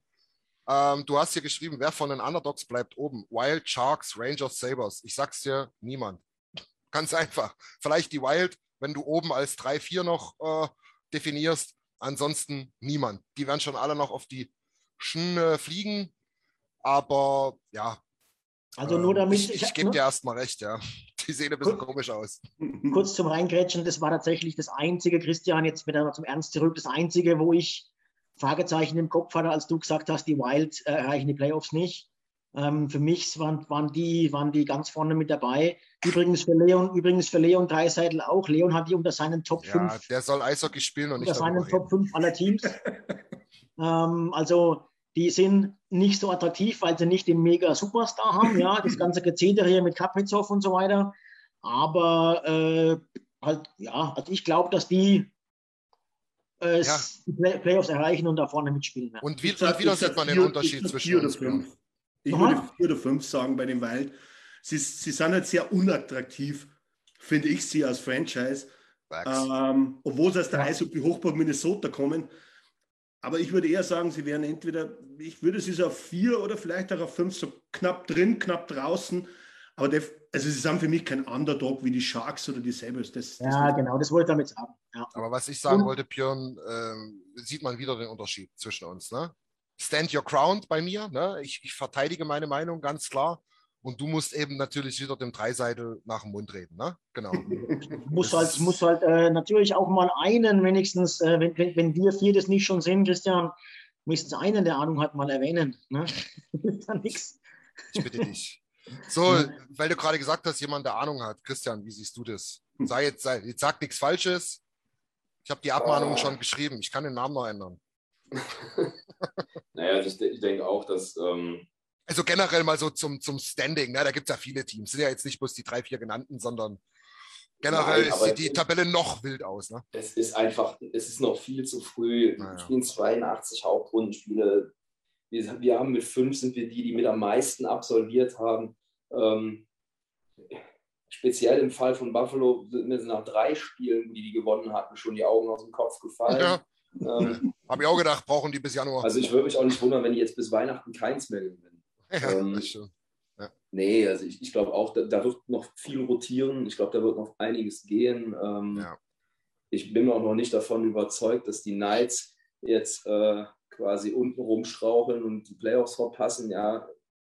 Ähm, du hast hier geschrieben, wer von den Underdogs bleibt oben? Wild, Sharks, Rangers, Sabres. Ich sag's dir, niemand. Ganz einfach. Vielleicht die Wild, wenn du oben als 3-4 noch äh, definierst. Ansonsten niemand. Die werden schon alle noch auf die Schn fliegen. Aber ja, Also nur ähm, damit Ich, ich ich- gebe nur- dir erstmal recht, ja. Die sehen ein bisschen Gut. komisch aus. kurz zum Reingrätschen, das war tatsächlich das einzige, Christian, jetzt wieder zum Ernst zurück, das einzige, wo ich Fragezeichen im Kopf hatte, als du gesagt hast, die Wild äh, erreichen die Playoffs nicht. Ähm, für mich waren, waren, die, waren die ganz vorne mit dabei. Übrigens für Leon, übrigens für Leon Dreiseitel auch. Leon hat die unter seinen Top Ja, 5 der soll Eishockey spielen und nicht unter seinen darüber Top reden. 5 aller Teams. ähm, also die sind nicht so attraktiv, weil sie nicht den mega Superstar haben, ja, das ganze Gezeter hier mit Kaprizov und so weiter. Aber äh, halt, ja, also ich glaube, dass die äh, Ja. die Play Playoffs erreichen und da vorne mitspielen werden. Und, wie, sag- sag sieht man den vier- Unterschied zwischen vier oder uns. fünf. Ich würde vier oder fünf sagen bei den Wild. Sie, sie sind halt sehr unattraktiv, finde ich sie als Franchise. Ähm, obwohl sie aus der Ja. Eishockey-Hochburg Minnesota kommen. Aber ich würde eher sagen, sie wären entweder, ich würde sie so auf vier oder vielleicht auch auf fünf, so knapp drin, knapp draußen. Aber der, also sie sind für mich kein Underdog wie die Sharks oder die Sabres. Das, das Ja, genau, das wollte ich damit sagen. Ja. Aber was ich sagen wollte, Björn, ähm, sieht man wieder den Unterschied zwischen uns. Ne? Stand your ground bei mir. Ne? Ich, ich verteidige meine Meinung ganz klar. Und du musst eben natürlich wieder dem Dreiseitel nach dem Mund reden. Ne? Genau. Muss halt, muss halt äh, natürlich auch mal einen wenigstens, äh, wenn, wenn, wenn wir vier das nicht schon sind, Christian, mindestens einen, der Ahnung hat, mal erwähnen. Ne? Ja nichts. Ich bitte dich. So, weil du gerade gesagt hast, jemand, der Ahnung hat. Christian, wie siehst du das? Sei jetzt, sei, jetzt sag nichts Falsches. Ich habe die Abmahnung Ah. schon geschrieben. Ich kann den Namen noch ändern. Naja, ich, ich denke auch, dass ähm, Also generell mal so zum, zum Standing. Ne? Da gibt es ja viele Teams. Sind ja jetzt nicht bloß die drei, vier genannten, sondern generell Nein, sieht die Tabelle noch wild aus. Ne? es ist einfach, es ist noch viel zu früh. Wir Naja. spielen 82 Hauptrundenspiele. Wir, wir haben mit fünf sind wir die, die mit am meisten absolviert haben. Ähm, speziell im Fall von Buffalo sind mir nach drei Spielen, die die gewonnen hatten, schon die Augen aus dem Kopf gefallen. Ja, Ähm, habe ich auch gedacht, brauchen die bis Januar. also ich würde mich auch nicht wundern, wenn die jetzt bis Weihnachten keins mehr gewinnen. Ja, ähm, das stimmt. Nee, also ich, ich glaube auch, da, da wird noch viel rotieren. Ich glaube, da wird noch einiges gehen. Ähm, Ja. Ich bin auch noch nicht davon überzeugt, dass die Knights jetzt äh, quasi unten rumstraucheln und die Playoffs verpassen. Ja,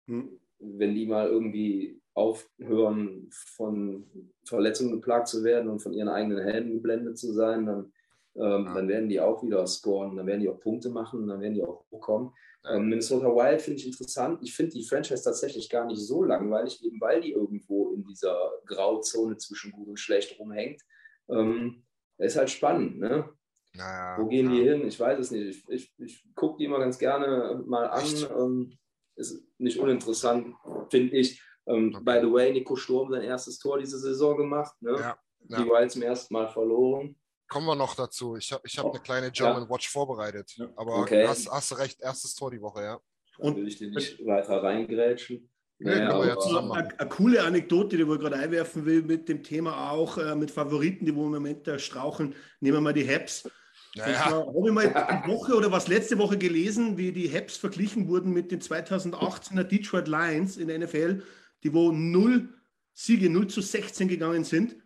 Hm. wenn die mal irgendwie aufhören, von Verletzungen geplagt zu werden und von ihren eigenen Helden geblendet zu sein, dann, ähm, Ja. dann werden die auch wieder scoren, dann werden die auch Punkte machen, dann werden die auch hochkommen. Ähm, Minnesota Wild finde ich interessant. Ich finde die Franchise tatsächlich gar nicht so langweilig, eben weil die irgendwo in dieser Grauzone zwischen gut und schlecht rumhängt. Ähm, ist halt spannend, ne? Naja, Wo gehen ja. die hin? Ich weiß es nicht. Ich, ich, ich gucke die immer ganz gerne mal an. Ähm, ist nicht uninteressant, finde ich. Ähm, Okay. By the way, Nico Sturm sein erstes Tor diese Saison gemacht. Ne? Ja, Die Wild zum ersten Mal verloren. Kommen wir noch dazu. Ich habe ich hab eine kleine German Ja. Watch vorbereitet. Ja. Aber Okay. hast, hast du recht, erstes Tor die Woche, ja. Und will ich den nicht weiter reingrätschen. Nee, Naja, aber- machen. Eine, eine coole Anekdote, die ich gerade einwerfen will, mit dem Thema auch, äh, mit Favoriten, die wo im Moment da straucheln. Nehmen wir mal die Habs. Naja, Habe ich mal die Woche oder was letzte Woche gelesen, wie die Habs verglichen wurden mit den 2018er Detroit Lions in der NFL, die wo null Siege, 0 zu 16 gegangen sind.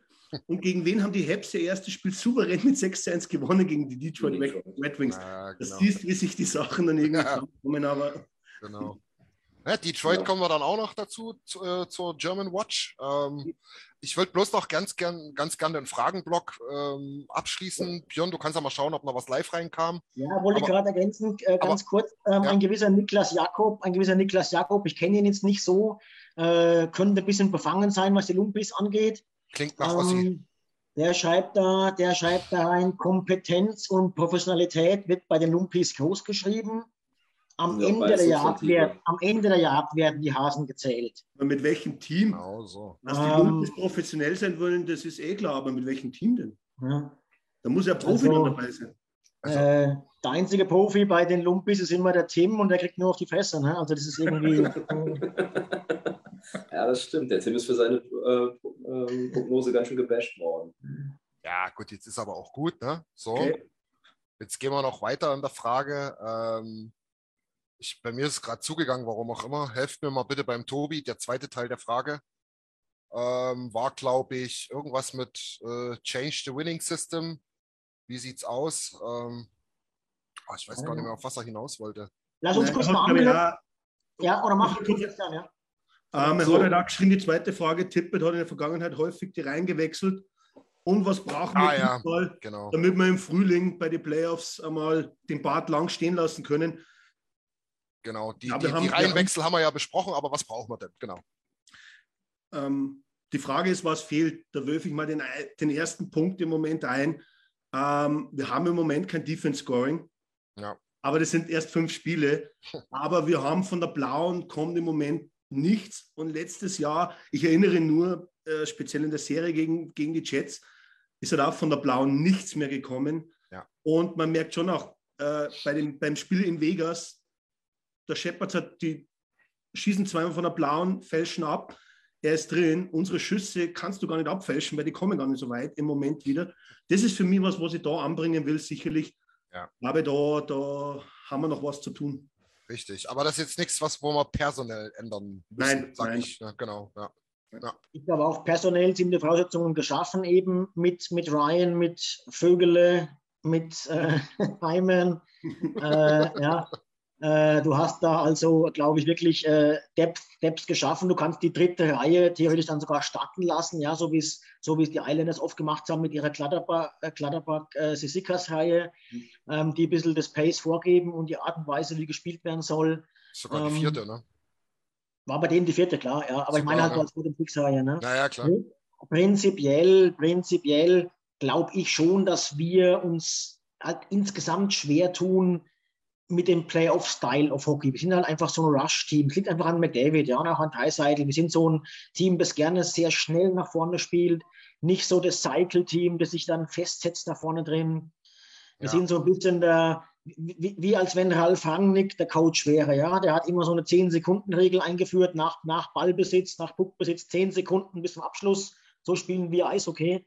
Und gegen wen haben die Habs ihr erstes Spiel souverän mit 6 zu 1 gewonnen? Gegen die Detroit. Red Wings. Das genau. siehst, wie sich die Sachen dann irgendwie Ja. kommen, aber genau. Ja, Detroit Ja. kommen wir dann auch noch dazu, zu, äh, zur German Watch. Ähm, ich wollte bloß noch ganz gern, ganz gern den Fragenblock ähm, abschließen. Björn, du kannst ja mal schauen, ob noch was live reinkam. Ja, wollte ich Aber- gerade ergänzen, äh, ganz kurz. Ähm, ja. Ein gewisser Niklas Jakob, ein gewisser Niklas Jakob, ich kenne ihn jetzt nicht so, äh, könnte ein bisschen befangen sein, was die Lumpis angeht. Klingt nach Ossi. Ähm, der schreibt da, der schreibt da rein, Kompetenz und Professionalität wird bei den Lumpis groß geschrieben. Am, Ja, Ende der Jagd Media. werd, am Ende der Jagd werden die Hasen gezählt. mit welchem Team? Genau so. Dass die Ähm, Lumpis professionell sein wollen, das ist eh klar, aber mit welchem Team denn? Ja. Da muss ja Profi Also- noch dabei sein. Also- Äh, der einzige Profi bei den Lumpis ist immer der Tim und der kriegt nur auf die Fresse. Ne? Also das ist irgendwie. äh, Ja, das stimmt. Der Tim ist für seine äh, ähm, Prognose ganz schön gebasht worden. Ja, gut, jetzt ist aber auch gut, ne? So. Okay. Jetzt gehen wir noch weiter in der Frage. Ähm, ich, bei mir ist es gerade zugegangen, warum auch immer. Helft mir mal bitte beim Tobi. Der zweite Teil der Frage ähm, war, glaube ich, irgendwas mit äh, Change the Winning System. Wie sieht's aus? Ähm, ah, ich weiß gar nicht mehr, auf was er hinaus wollte. Lass uns Nein, kurz mal anmelden. Ja, oder mach Kurz- du Christian, ja. Ähm, er So. hat halt auch geschrieben, die zweite Frage, Tippet hat in der Vergangenheit häufig die Reihen gewechselt. Und was brauchen wir Ah, ja. diesmal, Genau. damit wir im Frühling bei den Playoffs einmal den Bart lang stehen lassen können? Genau. Die, Ja, die, haben- die wir haben- Reihenwechsel haben wir ja besprochen, aber was brauchen wir denn? Genau. Ähm, die Frage ist, was fehlt? Da wirf ich mal den, den ersten Punkt im Moment ein. Ähm, wir haben im Moment kein Defense Scoring. Ja. Aber das sind erst fünf Spiele. Aber wir haben von der Blauen kommt im Moment nichts. Und letztes Jahr, ich erinnere nur, äh, speziell in der Serie gegen, gegen die Jets, ist halt auch von der Blauen nichts mehr gekommen. Ja. Und man merkt schon auch äh, bei dem, beim Spiel in Vegas, der Shepard hat die schießen zweimal von der Blauen, fälschen ab. Er ist drin. Unsere Schüsse kannst du gar nicht abfälschen, weil die kommen gar nicht so weit im Moment wieder. Das ist für mich was, was ich da anbringen will, sicherlich. Ja. Aber da, da haben wir noch was zu tun. Richtig. Aber das ist jetzt nichts, was wo wir personell ändern müssen, Nein, sag nein. ich. Ja, genau. Ja. Ich glaube auch personell sind die Voraussetzungen geschaffen, eben mit, mit Ryan, mit Vögele, mit äh, Hyman. äh, ja. Äh, du hast da also, glaube ich, wirklich äh, Depth, Depth geschaffen. Du kannst die dritte Reihe theoretisch dann sogar starten lassen, ja, so wie es so wie es die Islanders oft gemacht haben mit ihrer Kladderback, äh, äh, ähm, die ein bisschen das Pace vorgeben und die Art und Weise, wie gespielt werden soll. Sogar die Ähm, vierte, ne? War bei denen die vierte, klar, ja. Aber ich meine halt Sogar, als gute Fix-Reihe, ne? Naja, klar. Prinzipiell, prinzipiell glaube ich schon, dass wir uns halt insgesamt schwer tun mit dem Playoff-Style of Hockey. Wir sind halt einfach so ein Rush-Team. Es liegt einfach an McDavid, ja, und auch an Dreiseitel. Wir sind so ein Team, das gerne sehr schnell nach vorne spielt. Nicht so das Cycle-Team, das sich dann festsetzt da vorne drin. Wir Ja. sind so ein bisschen der, wie, wie als wenn Ralf Rangnick der Coach wäre. Ja? Der hat immer so eine 10-Sekunden-Regel eingeführt, nach, nach Ballbesitz, nach Puckbesitz, 10 Sekunden bis zum Abschluss. So spielen wir Eishockey.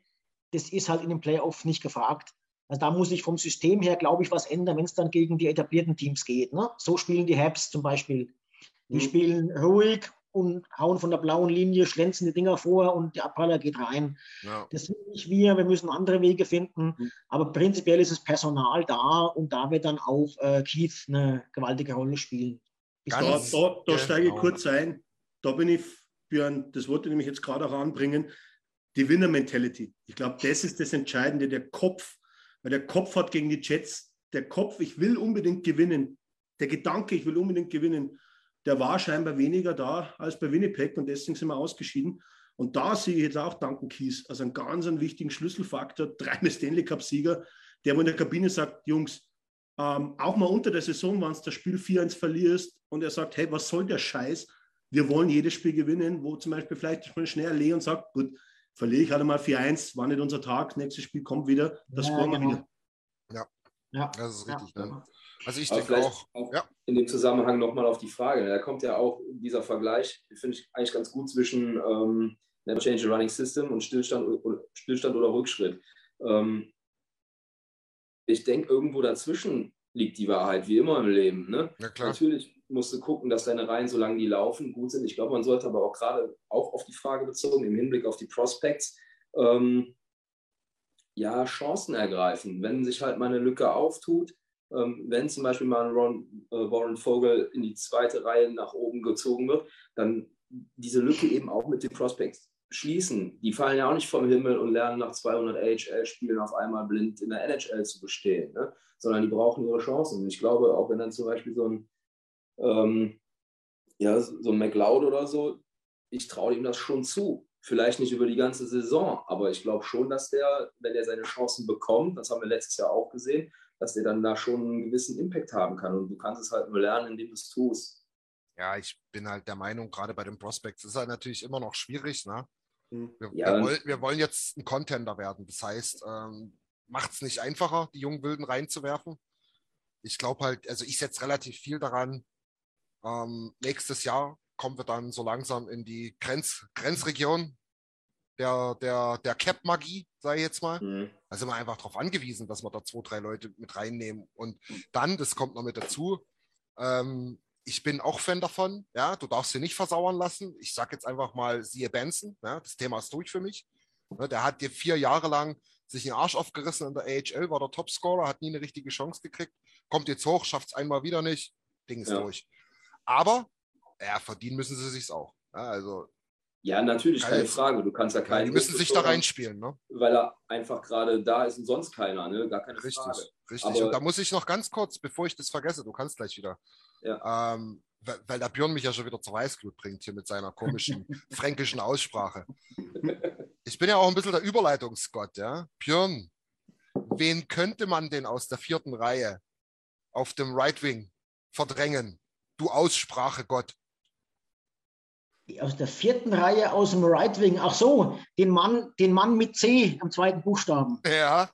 Das ist halt in den Playoffs nicht gefragt. Also da muss ich vom System her, glaube ich, was ändern, wenn es dann gegen die etablierten Teams geht. Ne? So spielen die Habs zum Beispiel. Die Mhm. spielen ruhig und hauen von der blauen Linie, schlänzen die Dinger vor und der Abpraller geht rein. Ja. Das sind nicht wir, wir müssen andere Wege finden. Mhm. Aber prinzipiell ist das Personal da und da wird dann auch äh, Keith eine gewaltige Rolle spielen. Bis Da, Ganz da, da steige ich genau. kurz ein. Da bin ich, Björn, das wollte ich nämlich jetzt gerade auch anbringen, die Winner-Mentality. Ich glaube, das ist das Entscheidende, der Kopf. Weil der Kopf hat gegen die Jets, der Kopf, ich will unbedingt gewinnen. Der Gedanke, ich will unbedingt gewinnen, der war scheinbar weniger da als bei Winnipeg und deswegen sind wir ausgeschieden. Und da sehe ich jetzt auch Duncan Keys als einen ganz einen wichtigen Schlüsselfaktor, dreimal Stanley Cup-Sieger, der wo in der Kabine sagt, Jungs, ähm, auch mal unter der Saison, wenn du das Spiel 4-1 verlierst und er sagt, hey, was soll der Scheiß? Wir wollen jedes Spiel gewinnen, wo zum Beispiel vielleicht mal schnell Leon sagt, gut, verliere ich halt mal 4-1, war nicht unser Tag, nächstes Spiel kommt wieder, das Ja, scoren wir genau. wieder. Ja. Das ist richtig. Ja. Ne? Also ich Aber denke auch, auch ja. in dem Zusammenhang nochmal auf die Frage. Da kommt ja auch dieser Vergleich, finde ich eigentlich ganz gut zwischen ähm, Never Change the Running System und Stillstand oder, Stillstand oder Rückschritt. Ähm, ich denke, irgendwo dazwischen liegt die Wahrheit, wie immer im Leben. Ne? Ja, klar. Natürlich musst du gucken, dass deine Reihen, solange die laufen, gut sind. Ich glaube, man sollte aber auch gerade auch auf die Frage bezogen, im Hinblick auf die Prospects, ähm, ja, Chancen ergreifen. Wenn sich halt mal eine Lücke auftut, ähm, wenn zum Beispiel mal ein Ron, äh, Warren Vogel in die zweite Reihe nach oben gezogen wird, dann diese Lücke eben auch mit den Prospects schließen. Die fallen ja auch nicht vom Himmel und lernen nach 200 AHL-Spielen auf einmal blind in der NHL zu bestehen, ne? sondern die brauchen ihre Chancen. Und ich glaube, auch wenn dann zum Beispiel so ein, ähm, ja, so ein McLeod oder so, ich traue ihm das schon zu. Vielleicht nicht über die ganze Saison, aber ich glaube schon, dass der, wenn er seine Chancen bekommt, das haben wir letztes Jahr auch gesehen, dass der dann da schon einen gewissen Impact haben kann. Und du kannst es halt nur lernen, indem du es tust. Ja, ich bin halt der Meinung, gerade bei den Prospects ist halt natürlich immer noch schwierig. Ne? Hm. Wir, Ja, wir, wollen, wir wollen jetzt ein Contender werden. Das heißt, ähm, macht es nicht einfacher, die jungen Wilden reinzuwerfen. Ich glaube halt, also ich setze relativ viel daran. Ähm, nächstes Jahr kommen wir dann so langsam in die Grenz, Grenzregion der, der, der Cap-Magie, sage ich jetzt mal. Mhm. Da sind wir einfach darauf angewiesen, dass wir da zwei, drei Leute mit reinnehmen. Und dann, das kommt noch mit dazu, ähm, ich bin auch Fan davon, ja, du darfst sie nicht versauern lassen. Ich sage jetzt einfach mal, siehe Benson, ja, das Thema ist durch für mich. Ne, der hat dir vier Jahre lang sich den Arsch aufgerissen in der AHL, war der Topscorer, hat nie eine richtige Chance gekriegt, kommt jetzt hoch, schafft es einmal wieder nicht, Ding ist Ja. durch. Aber, ja, verdienen müssen sie sich's auch. Ja, also, Ja, natürlich, keine. Frage. Du kannst ja ja, keinen. die müssen sich da reinspielen, ne? Weil er einfach gerade da ist und sonst keiner, ne? Gar keine Richtig, Frage. richtig. Aber- und da muss ich noch ganz kurz, bevor ich das vergesse, du kannst gleich wieder. Ähm, weil, weil der Björn mich ja schon wieder zur Weißglut bringt hier mit seiner komischen fränkischen Aussprache. Ich bin ja auch ein bisschen der Überleitungsgott, ja. Björn, wen könnte man denn aus der vierten Reihe auf dem Right Wing verdrängen? Du Aussprachegott. Aus der vierten Reihe aus dem Right Wing. Ach so, den Mann, den Mann mit C am zweiten Buchstaben. Ja,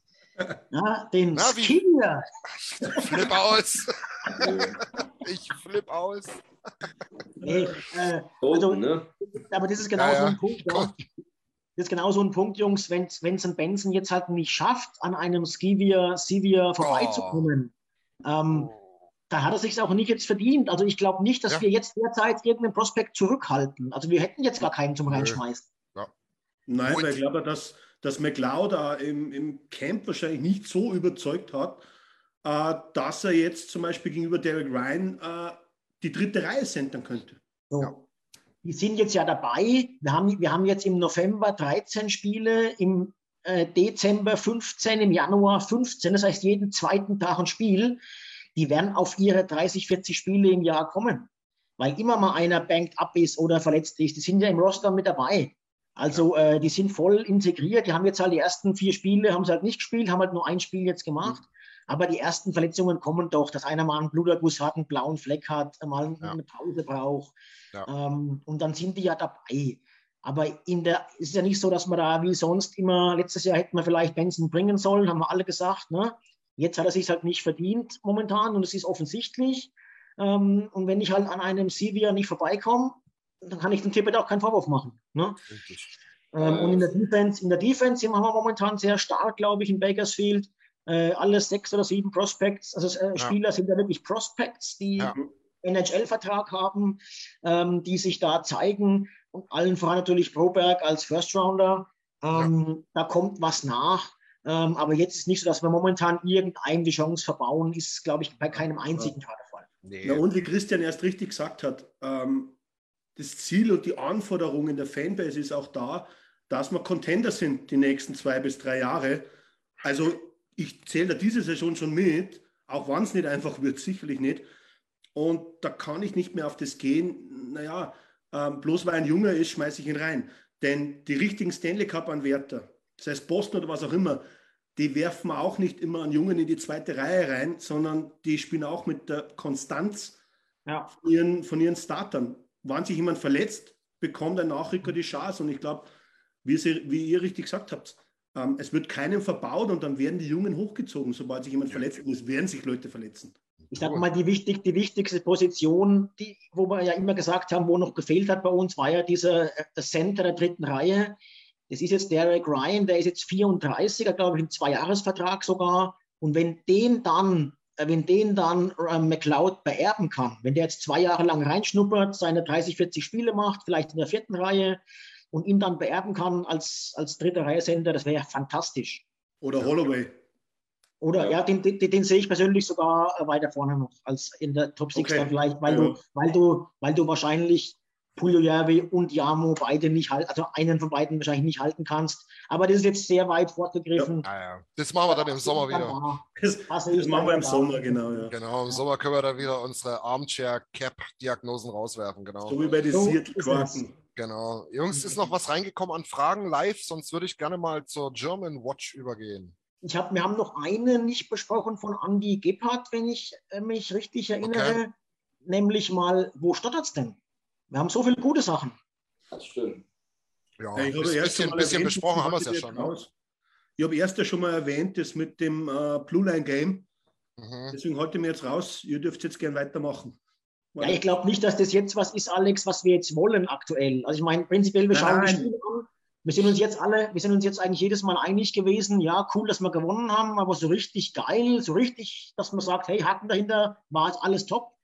Ja, den Na, wie- Skinner. flip aus. ich flipp aus. Nee, äh, Also- ne? aber das ist genau Ja, so ja. ein Punkt. Ja. Das ist genau so ein Punkt, Jungs, wenn es ein Benson jetzt halt nicht schafft, an einem Skivier, Sivier vorbeizukommen, ähm, da hat er sich auch nicht jetzt verdient. Also ich glaube nicht, dass Ja. wir jetzt derzeit irgendeinen Prospekt zurückhalten. Also wir hätten jetzt gar keinen zum. Reinschmeißen. Nein, Gut. weil ich glaube, dass, dass McLeod da im, im Camp wahrscheinlich nicht so überzeugt hat, äh, dass er jetzt zum Beispiel gegenüber Derek Ryan äh, die dritte Reihe centern könnte. So. Ja. Die sind jetzt ja dabei. Wir haben, wir haben jetzt im November 13 Spiele, im äh, Dezember 15, im Januar 15. Das heißt, jeden zweiten Tag ein Spiel. Die werden auf ihre 30, 40 Spiele im Jahr kommen. Weil immer mal einer banked up ist oder verletzt ist. Die sind ja im Roster mit dabei. Also äh, die sind voll integriert. Die haben jetzt halt die ersten vier Spiele, haben sie halt nicht gespielt, haben halt nur ein Spiel jetzt gemacht. Aber die ersten Verletzungen kommen doch, dass einer mal einen Bluterguss hat, einen blauen Fleck hat, mal Ja. eine Pause braucht. Ja. Ähm, und dann sind die ja dabei. Aber in der ist ja nicht so, dass man da wie sonst immer, letztes Jahr hätten wir vielleicht Benson bringen sollen, haben wir alle gesagt. Ne? Jetzt hat er sich halt nicht verdient momentan und es ist offensichtlich. Ähm, und wenn ich halt an einem Sevier nicht vorbeikomme, dann kann ich dem Tippet auch keinen Vorwurf machen. Ne? Ähm, und in der Defense, in der Defense sind wir momentan sehr stark, glaube ich, in Bakersfield. Äh, alle sechs oder sieben Prospects, also äh, Ja. Spieler sind ja wirklich Prospects, die Ja. NHL-Vertrag haben, ähm, die sich da zeigen. Und allen voran natürlich Broberg als First Rounder. Ähm, Da kommt was nach. Ähm, aber jetzt ist nicht so, dass wir momentan irgendeinem die Chance verbauen, ist, glaube ich, bei keinem einzigen Jahr der Fall. Nee. Na, und wie Christian erst richtig gesagt hat, ähm, das Ziel und die Anforderung in der Fanbase ist auch da, dass wir Contender sind die nächsten zwei bis drei Jahre. Also ich zähle da diese Saison schon mit, auch wenn es nicht einfach wird, sicherlich nicht. Und da kann ich nicht mehr auf das gehen, naja, ähm, bloß weil ein Junger ist, schmeiße ich ihn rein. Denn die richtigen Stanley Cup-Anwärter, sei es Boston oder was auch immer, die werfen wir auch nicht immer einen Jungen in die zweite Reihe rein, sondern die spielen auch mit der Konstanz Ja. von ihren, von ihren Startern. Wenn sich jemand verletzt, bekommt ein Nachrücker die Chance. Und ich glaube, wie, wie ihr richtig gesagt habt, ähm, es wird keinem verbaut und dann werden die Jungen hochgezogen. Sobald sich jemand verletzt, und es werden sich Leute verletzen. Ich sage mal, die, wichtig, die wichtigste Position, die, wo wir ja immer gesagt haben, wo noch gefehlt hat bei uns, war ja dieser äh, Center der dritten Reihe. Das ist jetzt Derek Ryan, der ist jetzt 34, glaube ich, im Zweijahresvertrag sogar. Und wenn den dann, äh, wenn den dann äh, McLeod beerben kann, wenn der jetzt zwei Jahre lang reinschnuppert, seine 30, 40 Spiele macht, vielleicht in der vierten Reihe und ihn dann beerben kann als, als dritter Reihe-Sender, das wäre ja fantastisch. Oder Holloway. Oder ja, ja den, den, den, sehe ich persönlich sogar weiter vorne noch als in der Top 6 okay. vielleicht, weil, ja. du, weil, du, weil du wahrscheinlich Puljujärvi und Jamo beide nicht halten, also einen von beiden wahrscheinlich nicht halten kannst. Aber das ist jetzt sehr weit fortgegriffen. Ja, ja. Das machen wir dann im Sommer wieder. Das, das, das machen wir im Sommer, genau. Ja. Genau, im Sommer können wir dann wieder unsere Armchair-Cap-Diagnosen rauswerfen. Genau. So wie bei den so Seattle Genau. Jungs, ist noch was reingekommen an Fragen live? Sonst würde ich gerne mal zur German Watch übergehen. Ich hab, wir haben noch eine nicht besprochen von Andy Gebhardt, wenn ich äh, mich richtig erinnere. Okay. Nämlich mal, wo stottert es denn? Wir haben so viele gute Sachen. Das stimmt. Ja, ja ich habe erst bisschen, bisschen erwähnt, besprochen haben wir es ja schon. Ne? Ich habe erst ja schon mal erwähnt, das mit dem äh, Blue Line Game. Mhm. Deswegen halte ich mir jetzt raus. Ihr dürft jetzt gerne weitermachen. Ja, ich glaube nicht, dass das jetzt was ist, Alex, was wir jetzt wollen aktuell. Also ich meine, prinzipiell, wir schauen die Spiele an. Wir sind uns jetzt alle, wir sind uns jetzt eigentlich jedes Mal einig gewesen, ja, cool, dass wir gewonnen haben, aber so richtig geil, so richtig, dass man sagt, hey, Haken dahinter, war jetzt alles top.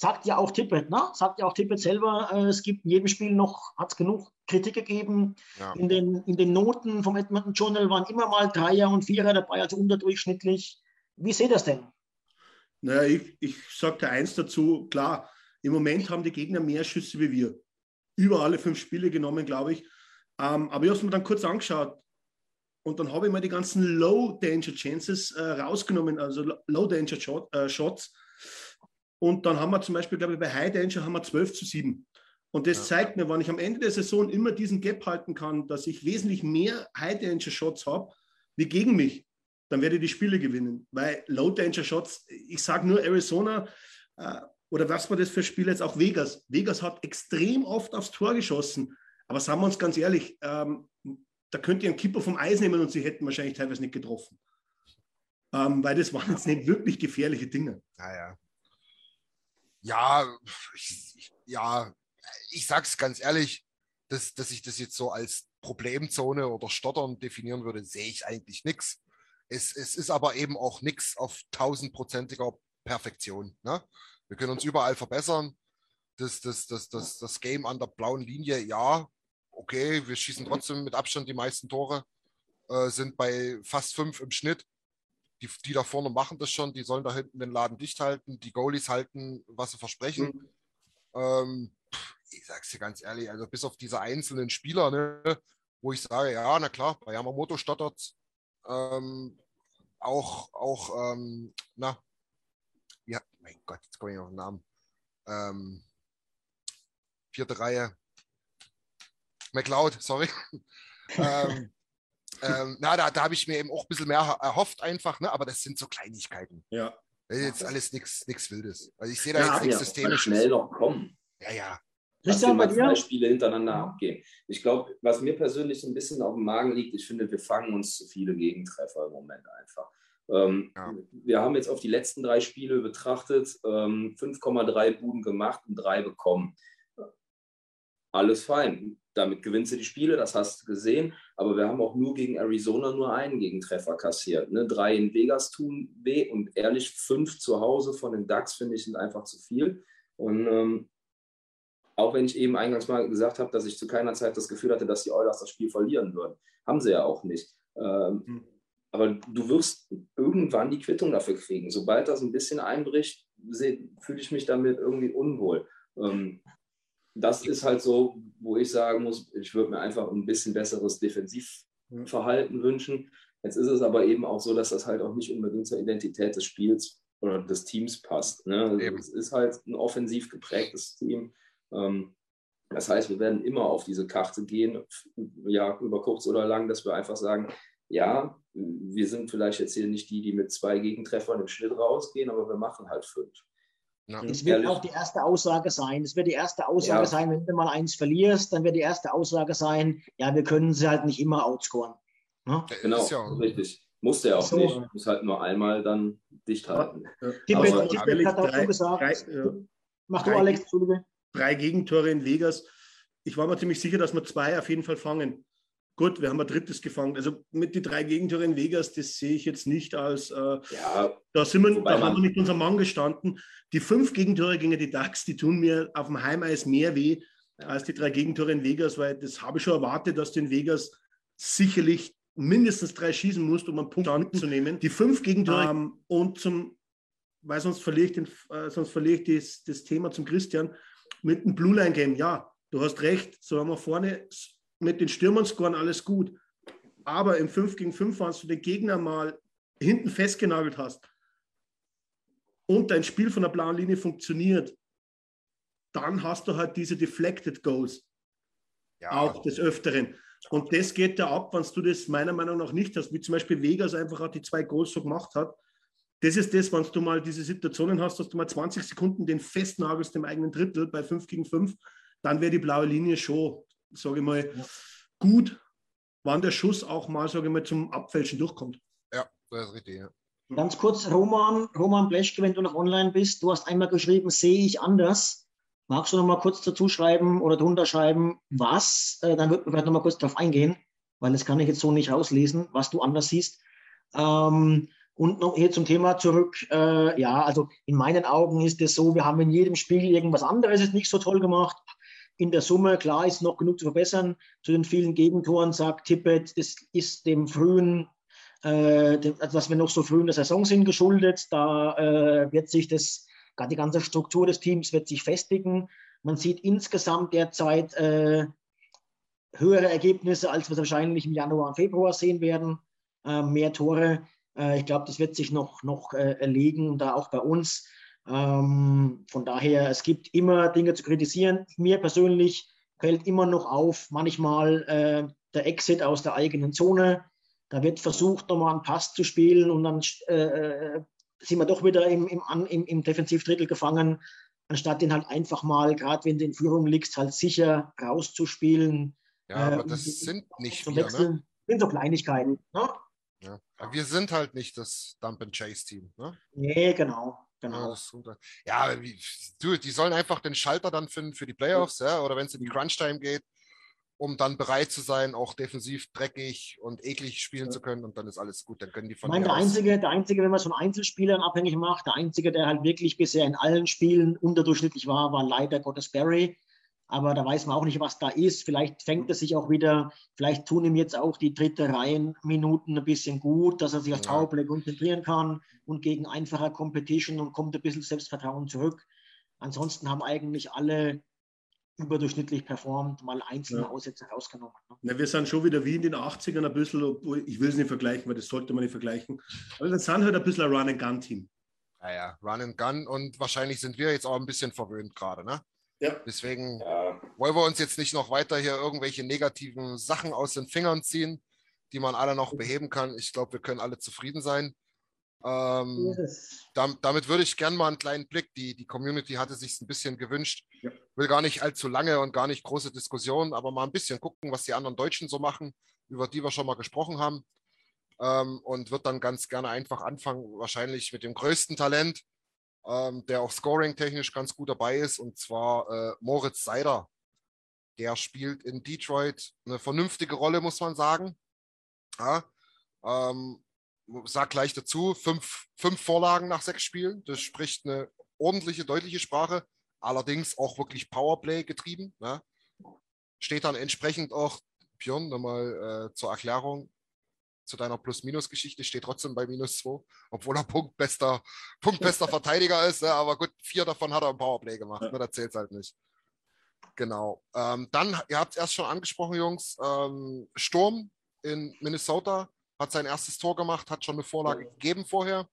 Sagt ja auch Tippett, ne? Sagt ja auch Tippett selber, äh, es gibt in jedem Spiel noch, hat es genug Kritik gegeben. Ja. In, den, in den Noten vom Edmonton Journal waren immer mal Dreier und Vierer dabei, also unterdurchschnittlich. Wie seht ihr das denn? Naja, ich, ich sage da eins dazu, klar, im Moment haben die Gegner mehr Schüsse wie wir. Über alle fünf Spiele genommen, glaube ich. Ähm, aber ich habe es mir dann kurz angeschaut und dann habe ich mal die ganzen Low Danger Chances äh, rausgenommen, also Low Danger Shot, äh, Shots. Und dann haben wir zum Beispiel, glaube ich, bei High Danger haben wir 12 zu 7. Und das ja. zeigt mir, wenn ich am Ende der Saison immer diesen Gap halten kann, dass ich wesentlich mehr High Danger Shots habe, wie gegen mich, dann werde ich die Spiele gewinnen. Weil Low Danger Shots, ich sage nur Arizona, äh, oder was war das für Spiel jetzt auch Vegas? Vegas hat extrem oft aufs Tor geschossen. Aber sagen wir uns ganz ehrlich, ähm, da könnt ihr einen Kipper vom Eis nehmen und sie hätten wahrscheinlich teilweise nicht getroffen. Ähm, weil das waren jetzt nicht wirklich gefährliche Dinge. Naja. Ja, ich, ja, ich sag's ganz ehrlich, dass, dass ich das jetzt so als Problemzone oder Stottern definieren würde, sehe ich eigentlich nichts. Es, es ist aber eben auch nichts auf tausendprozentiger Perfektion. Ne? Wir können uns überall verbessern. Das, das, das, das, das Game an der blauen Linie, ja, okay, wir schießen trotzdem mit Abstand die meisten Tore, äh, sind bei fast fünf im Schnitt. Die, die da vorne machen das schon, die sollen da hinten den Laden dicht halten, die Goalies halten, was sie versprechen. Mhm. Ähm, ich sag's dir ganz ehrlich, also bis auf diese einzelnen Spieler, ne, wo ich sage, ja, na klar, bei Yamamoto stottert ähm, auch, auch, ähm, na, ja, mein Gott, jetzt komme ich auf den Namen. Ähm, vierte Reihe, McLeod, sorry. ähm, ähm, na, da, da habe ich mir eben auch ein bisschen mehr erhofft einfach, ne? aber das sind so Kleinigkeiten. Ja. Das ist jetzt alles nichts Wildes. Also ich sehe da ja, jetzt nichts ja, Systemisches. schnell noch kommen. Ja, ja. Lass wir mal zwei Spiele hintereinander abgehen. Ich glaube, was mir persönlich so ein bisschen auf dem Magen liegt, ich finde, wir fangen uns zu viele Gegentreffer im Moment einfach. Ähm, ja. Wir haben jetzt auf die letzten drei Spiele betrachtet, ähm, 5,3 Buden gemacht und drei bekommen. Alles fein damit gewinnst du die Spiele, das hast du gesehen. Aber wir haben auch nur gegen Arizona nur einen Gegentreffer kassiert. Ne? Drei in Vegas tun weh und ehrlich, fünf zu Hause von den Ducks finde ich sind einfach zu viel. Und ähm, auch wenn ich eben eingangs mal gesagt habe, dass ich zu keiner Zeit das Gefühl hatte, dass die Oilers das Spiel verlieren würden. Haben sie ja auch nicht. Ähm, mhm. Aber du wirst irgendwann die Quittung dafür kriegen. Sobald das ein bisschen einbricht, fühle ich mich damit irgendwie unwohl. Ähm, das ist halt so, wo ich sagen muss, ich würde mir einfach ein bisschen besseres Defensivverhalten wünschen. Jetzt ist es aber eben auch so, dass das halt auch nicht unbedingt zur Identität des Spiels oder des Teams passt. Ne? Also es ist halt ein offensiv geprägtes Team. Ähm, das heißt, wir werden immer auf diese Karte gehen, ja, über kurz oder lang, dass wir einfach sagen, ja, wir sind vielleicht jetzt hier nicht die, die mit zwei Gegentreffern im Schnitt rausgehen, aber wir machen halt fünf. Ja. Das wird auch die erste Aussage sein. Das wird die erste Aussage Ja. sein, wenn du mal eins verlierst, dann wird die erste Aussage sein, ja, wir können sie halt nicht immer outscoren. Ne? Genau, ja, richtig. Musste er auch So. nicht. Muss halt nur einmal dann dicht halten. Tippett, hat auch schon gesagt, drei- ja. mach du drei- Alex, Entschuldige. drei Gegentore in Vegas. Ich war mir ziemlich sicher, dass wir zwei auf jeden Fall fangen. Gut, wir haben ein drittes gefangen. Also mit den drei Gegentore in Vegas, das sehe ich jetzt nicht als, äh, Ja, da sind wir, da haben wir mit unserem Mann gestanden. Die fünf Gegentore gegen die Ducks, die tun mir auf dem Heimeis mehr weh als die drei Gegentore in Vegas, weil das habe ich schon erwartet, dass du in Vegas sicherlich mindestens drei schießen musst, um einen Punkt anzunehmen. Die fünf Gegentore ähm, und zum, weil sonst verliere ich, den, äh, sonst verliere ich das, das Thema zum Christian mit dem Blue Line Game. Ja, du hast recht, so haben wir vorne mit den Stürmern scoren alles gut. Aber im 5 gegen 5, wenn du den Gegner mal hinten festgenagelt hast und dein Spiel von der blauen Linie funktioniert, dann hast du halt diese Deflected Goals ja, auch des Öfteren. Und das geht da ab, wenn du das meiner Meinung nach nicht hast, wie zum Beispiel Vegas einfach auch die zwei Goals so gemacht hat. Das ist das, wenn du mal diese Situationen hast, dass du mal 20 Sekunden den festnagelst im eigenen Drittel bei 5 gegen 5, dann wäre die blaue Linie schon, sage ich mal, gut, wann der Schuss auch mal, sage ich mal, zum Abfälschen durchkommt. ja, das ist richtig. Ja. Ganz kurz, Roman, Roman Bleschke, wenn du noch online bist, du hast einmal geschrieben, sehe ich anders. Magst du noch mal kurz dazu schreiben oder drunter schreiben, was? Äh, dann wird man vielleicht noch mal kurz darauf eingehen, weil das kann ich jetzt so nicht rauslesen, was du anders siehst. Ähm, und noch hier zum Thema zurück. Äh, ja, also in meinen Augen ist es so, wir haben in jedem Spiel irgendwas anderes ist nicht so toll gemacht. In der Summe, klar, ist noch genug zu verbessern. Zu den vielen Gegentoren sagt Tippett, das ist dem frühen äh, also dass wir noch so früh in der Saison sind geschuldet. Da äh, wird sich das, die ganze Struktur des Teams wird sich festigen. Man sieht insgesamt derzeit äh, höhere Ergebnisse, als wir es wahrscheinlich im Januar und Februar sehen werden. Äh, mehr Tore. Äh, ich glaube, das wird sich noch, noch äh, erlegen, da auch bei uns. Ähm, von daher, es gibt immer Dinge zu kritisieren. Mir persönlich fällt immer noch auf, manchmal äh, der Exit aus der eigenen Zone. Da wird versucht, nochmal einen Pass zu spielen und dann äh, sind wir doch wieder im, im, im, im Defensivdrittel gefangen, anstatt den halt einfach mal, gerade wenn du in Führung liegst, halt sicher rauszuspielen. Ja, Äh, aber und das sind nicht wir, Wechseln. ne? sind so Kleinigkeiten. Ne? Ja. Aber Wir sind halt nicht das Dump and Chase Team, ne? Nee, genau. Ja, genau. das, ja wie, du, die sollen einfach den Schalter dann finden für die Playoffs, ja, oder wenn es in die Crunch-Time geht, um dann bereit zu sein, auch defensiv dreckig und eklig spielen zu können und dann ist alles gut. Dann können die Ich von meine, mir der einzige, der einzige, wenn man es von Einzelspielern abhängig macht, der einzige, der halt wirklich bisher in allen Spielen unterdurchschnittlich war, war leider Gottes Barry. Aber da weiß man auch nicht, was da ist. Vielleicht fängt er sich auch wieder, vielleicht tun ihm jetzt auch die dritte Reihenminuten ein bisschen gut, dass er sich auf Ja. Powerplay konzentrieren kann und gegen einfacher Competition und kommt ein bisschen Selbstvertrauen zurück. Ansonsten haben eigentlich alle überdurchschnittlich performt, mal einzelne Ja. Aussätze rausgenommen. Ne? Na, wir sind schon wieder wie in den 80ern ein bisschen, obwohl ich will es nicht vergleichen, weil das sollte man nicht vergleichen. Aber das sind halt ein bisschen ein Run-and-Gun-Team. Ja, ja, Run and Gun und wahrscheinlich sind wir jetzt auch ein bisschen verwöhnt gerade, ne? Ja. Deswegen ja, wollen wir uns jetzt nicht noch weiter hier irgendwelche negativen Sachen aus den Fingern ziehen, die man alle noch beheben kann. Ich glaube, wir können alle zufrieden sein. Ähm, dam- damit würde ich gerne mal einen kleinen Blick. Die, die Community hatte sich ein bisschen gewünscht. Ja. Will gar nicht allzu lange und gar nicht große Diskussionen, aber mal ein bisschen gucken, was die anderen Deutschen so machen, über die wir schon mal gesprochen haben. Ähm, und wird dann ganz gerne einfach anfangen, wahrscheinlich mit dem größten Talent, ähm, der auch scoring-technisch ganz gut dabei ist, und zwar äh, Moritz Seider. Der spielt in Detroit eine vernünftige Rolle, muss man sagen. Ja, ähm, sag gleich dazu, fünf, fünf Vorlagen nach sechs Spielen. Das spricht eine ordentliche, deutliche Sprache. Allerdings auch wirklich Powerplay getrieben. Ne? Steht dann entsprechend auch, Björn, nochmal äh, zur Erklärung zu deiner Plus-Minus-Geschichte, steht trotzdem bei minus zwei, obwohl er punktbester, punktbester Verteidiger ist. Ne? Aber gut, vier davon hat er im Powerplay gemacht. Ne? Da zählt es halt nicht. Genau. Ähm, dann, ihr habt es erst schon angesprochen, Jungs, ähm, Sturm in Minnesota hat sein erstes Tor gemacht, hat schon eine Vorlage gegeben vorher.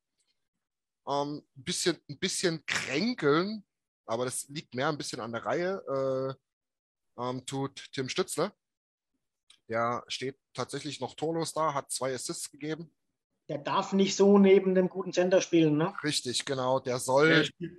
Ähm, ein, bisschen, ein bisschen kränkeln, aber das liegt mehr ein bisschen an der Reihe, äh, ähm, tut Tim Stützle. Der steht tatsächlich noch torlos da, hat zwei Assists gegeben. Der darf nicht so neben dem guten Center spielen. Ne? Richtig, genau. Der Er soll, spielt,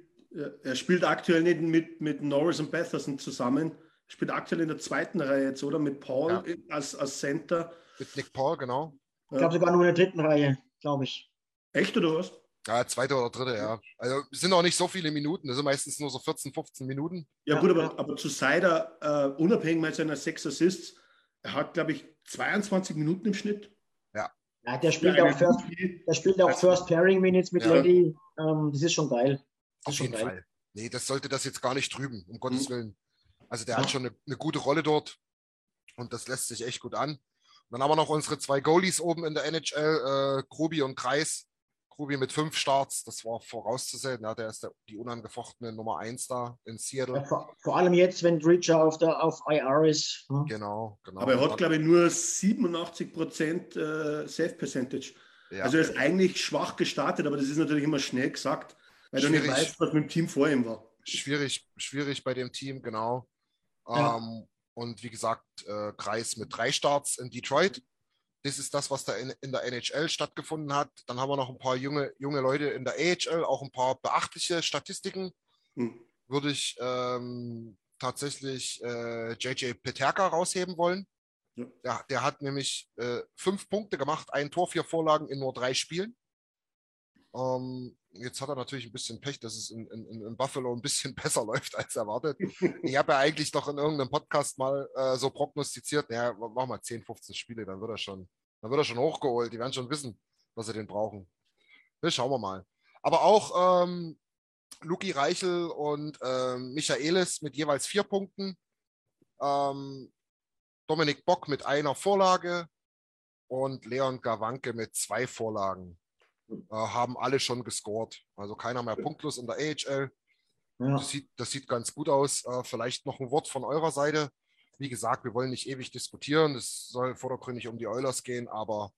Er spielt aktuell nicht mit, mit Norris und Batherson zusammen. Er spielt aktuell in der zweiten Reihe jetzt, oder? Mit Paul Ja. als, als Center. Mit Nick Paul, genau. Ich glaube sogar nur in der dritten Reihe, glaube ich. Echt oder was? Ja, zweite oder dritte, ja. Also es sind auch nicht so viele Minuten, das sind meistens nur so 14, 15 Minuten. Ja, Ja, gut, aber, aber zu Seider, äh, unabhängig mit seiner sechs Assists, er hat, glaube ich, 22 Minuten im Schnitt. Ja, der spielt auch First, der spielt auch Also- First Pairing Minutes mit Ja. Lady. Ähm, das ist schon geil. Das Auf ist schon jeden geil. Fall. Nee, das sollte das jetzt gar nicht trüben, um Gottes Mhm. Willen. Also der Ja. hat schon eine, eine gute Rolle dort und das lässt sich echt gut an. Und dann haben wir noch unsere zwei Goalies oben in der NHL, äh, Grubi und Kreis. Grubi mit fünf Starts, das war vorauszusehen. Ja, der ist der, die unangefochtene Nummer eins da in Ja, Seattle. vor, vor allem jetzt, wenn Dritcher auf, der, auf IR ist. ne? Genau, genau. Aber er hat, glaube ich, nur 87 Prozent äh, Save-Percentage. ja, Also er ist eigentlich schwach gestartet, aber das ist natürlich immer schnell gesagt, weil du nicht Schwierig. weißt, was mit dem Team vor ihm war. schwierig, schwierig bei dem Team, genau. Ja. Ähm, und wie gesagt, äh, Kreis mit drei Starts in Detroit. Das ist das, was da in, in der NHL stattgefunden hat. Dann haben wir noch ein paar junge, junge Leute in der AHL, auch ein paar beachtliche Statistiken. Hm. Würde ich ähm, tatsächlich äh, JJ Peterka rausheben wollen. Ja. Der, der hat nämlich äh, fünf Punkte gemacht, ein Tor, vier Vorlagen in nur drei Spielen. Ähm, jetzt hat er natürlich ein bisschen Pech, dass es in, in, in Buffalo ein bisschen besser läuft als erwartet. Ich habe ja eigentlich doch in irgendeinem Podcast mal äh, so prognostiziert, naja, machen wir 10, 15 Spiele, dann wird er schon, dann wird er schon hochgeholt. Die werden schon wissen, was sie den brauchen. Das schauen wir mal. Aber auch ähm, Luki Reichel und ähm, Michaelis mit jeweils vier Punkten. Ähm, Dominik Bock mit einer Vorlage und Leon Gawanke mit zwei Vorlagen. Äh, haben alle schon gescored. Also keiner mehr punktlos in der AHL. Ja. Das sieht, das sieht ganz gut aus. Äh, vielleicht noch ein Wort von eurer Seite. Wie gesagt, wir wollen nicht ewig diskutieren. Es soll vordergründig um die Oilers gehen, aber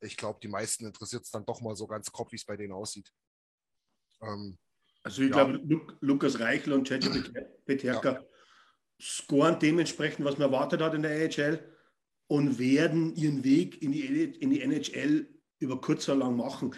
ich glaube, die meisten interessiert es dann doch mal so ganz grob, wie es bei denen aussieht. Ähm, Also ich Ja. glaube, Luk Lukas Reichel und JJ Peterka scoren dementsprechend, was man erwartet hat in der AHL und werden ihren Weg in die, in die NHL über kurz oder lang machen.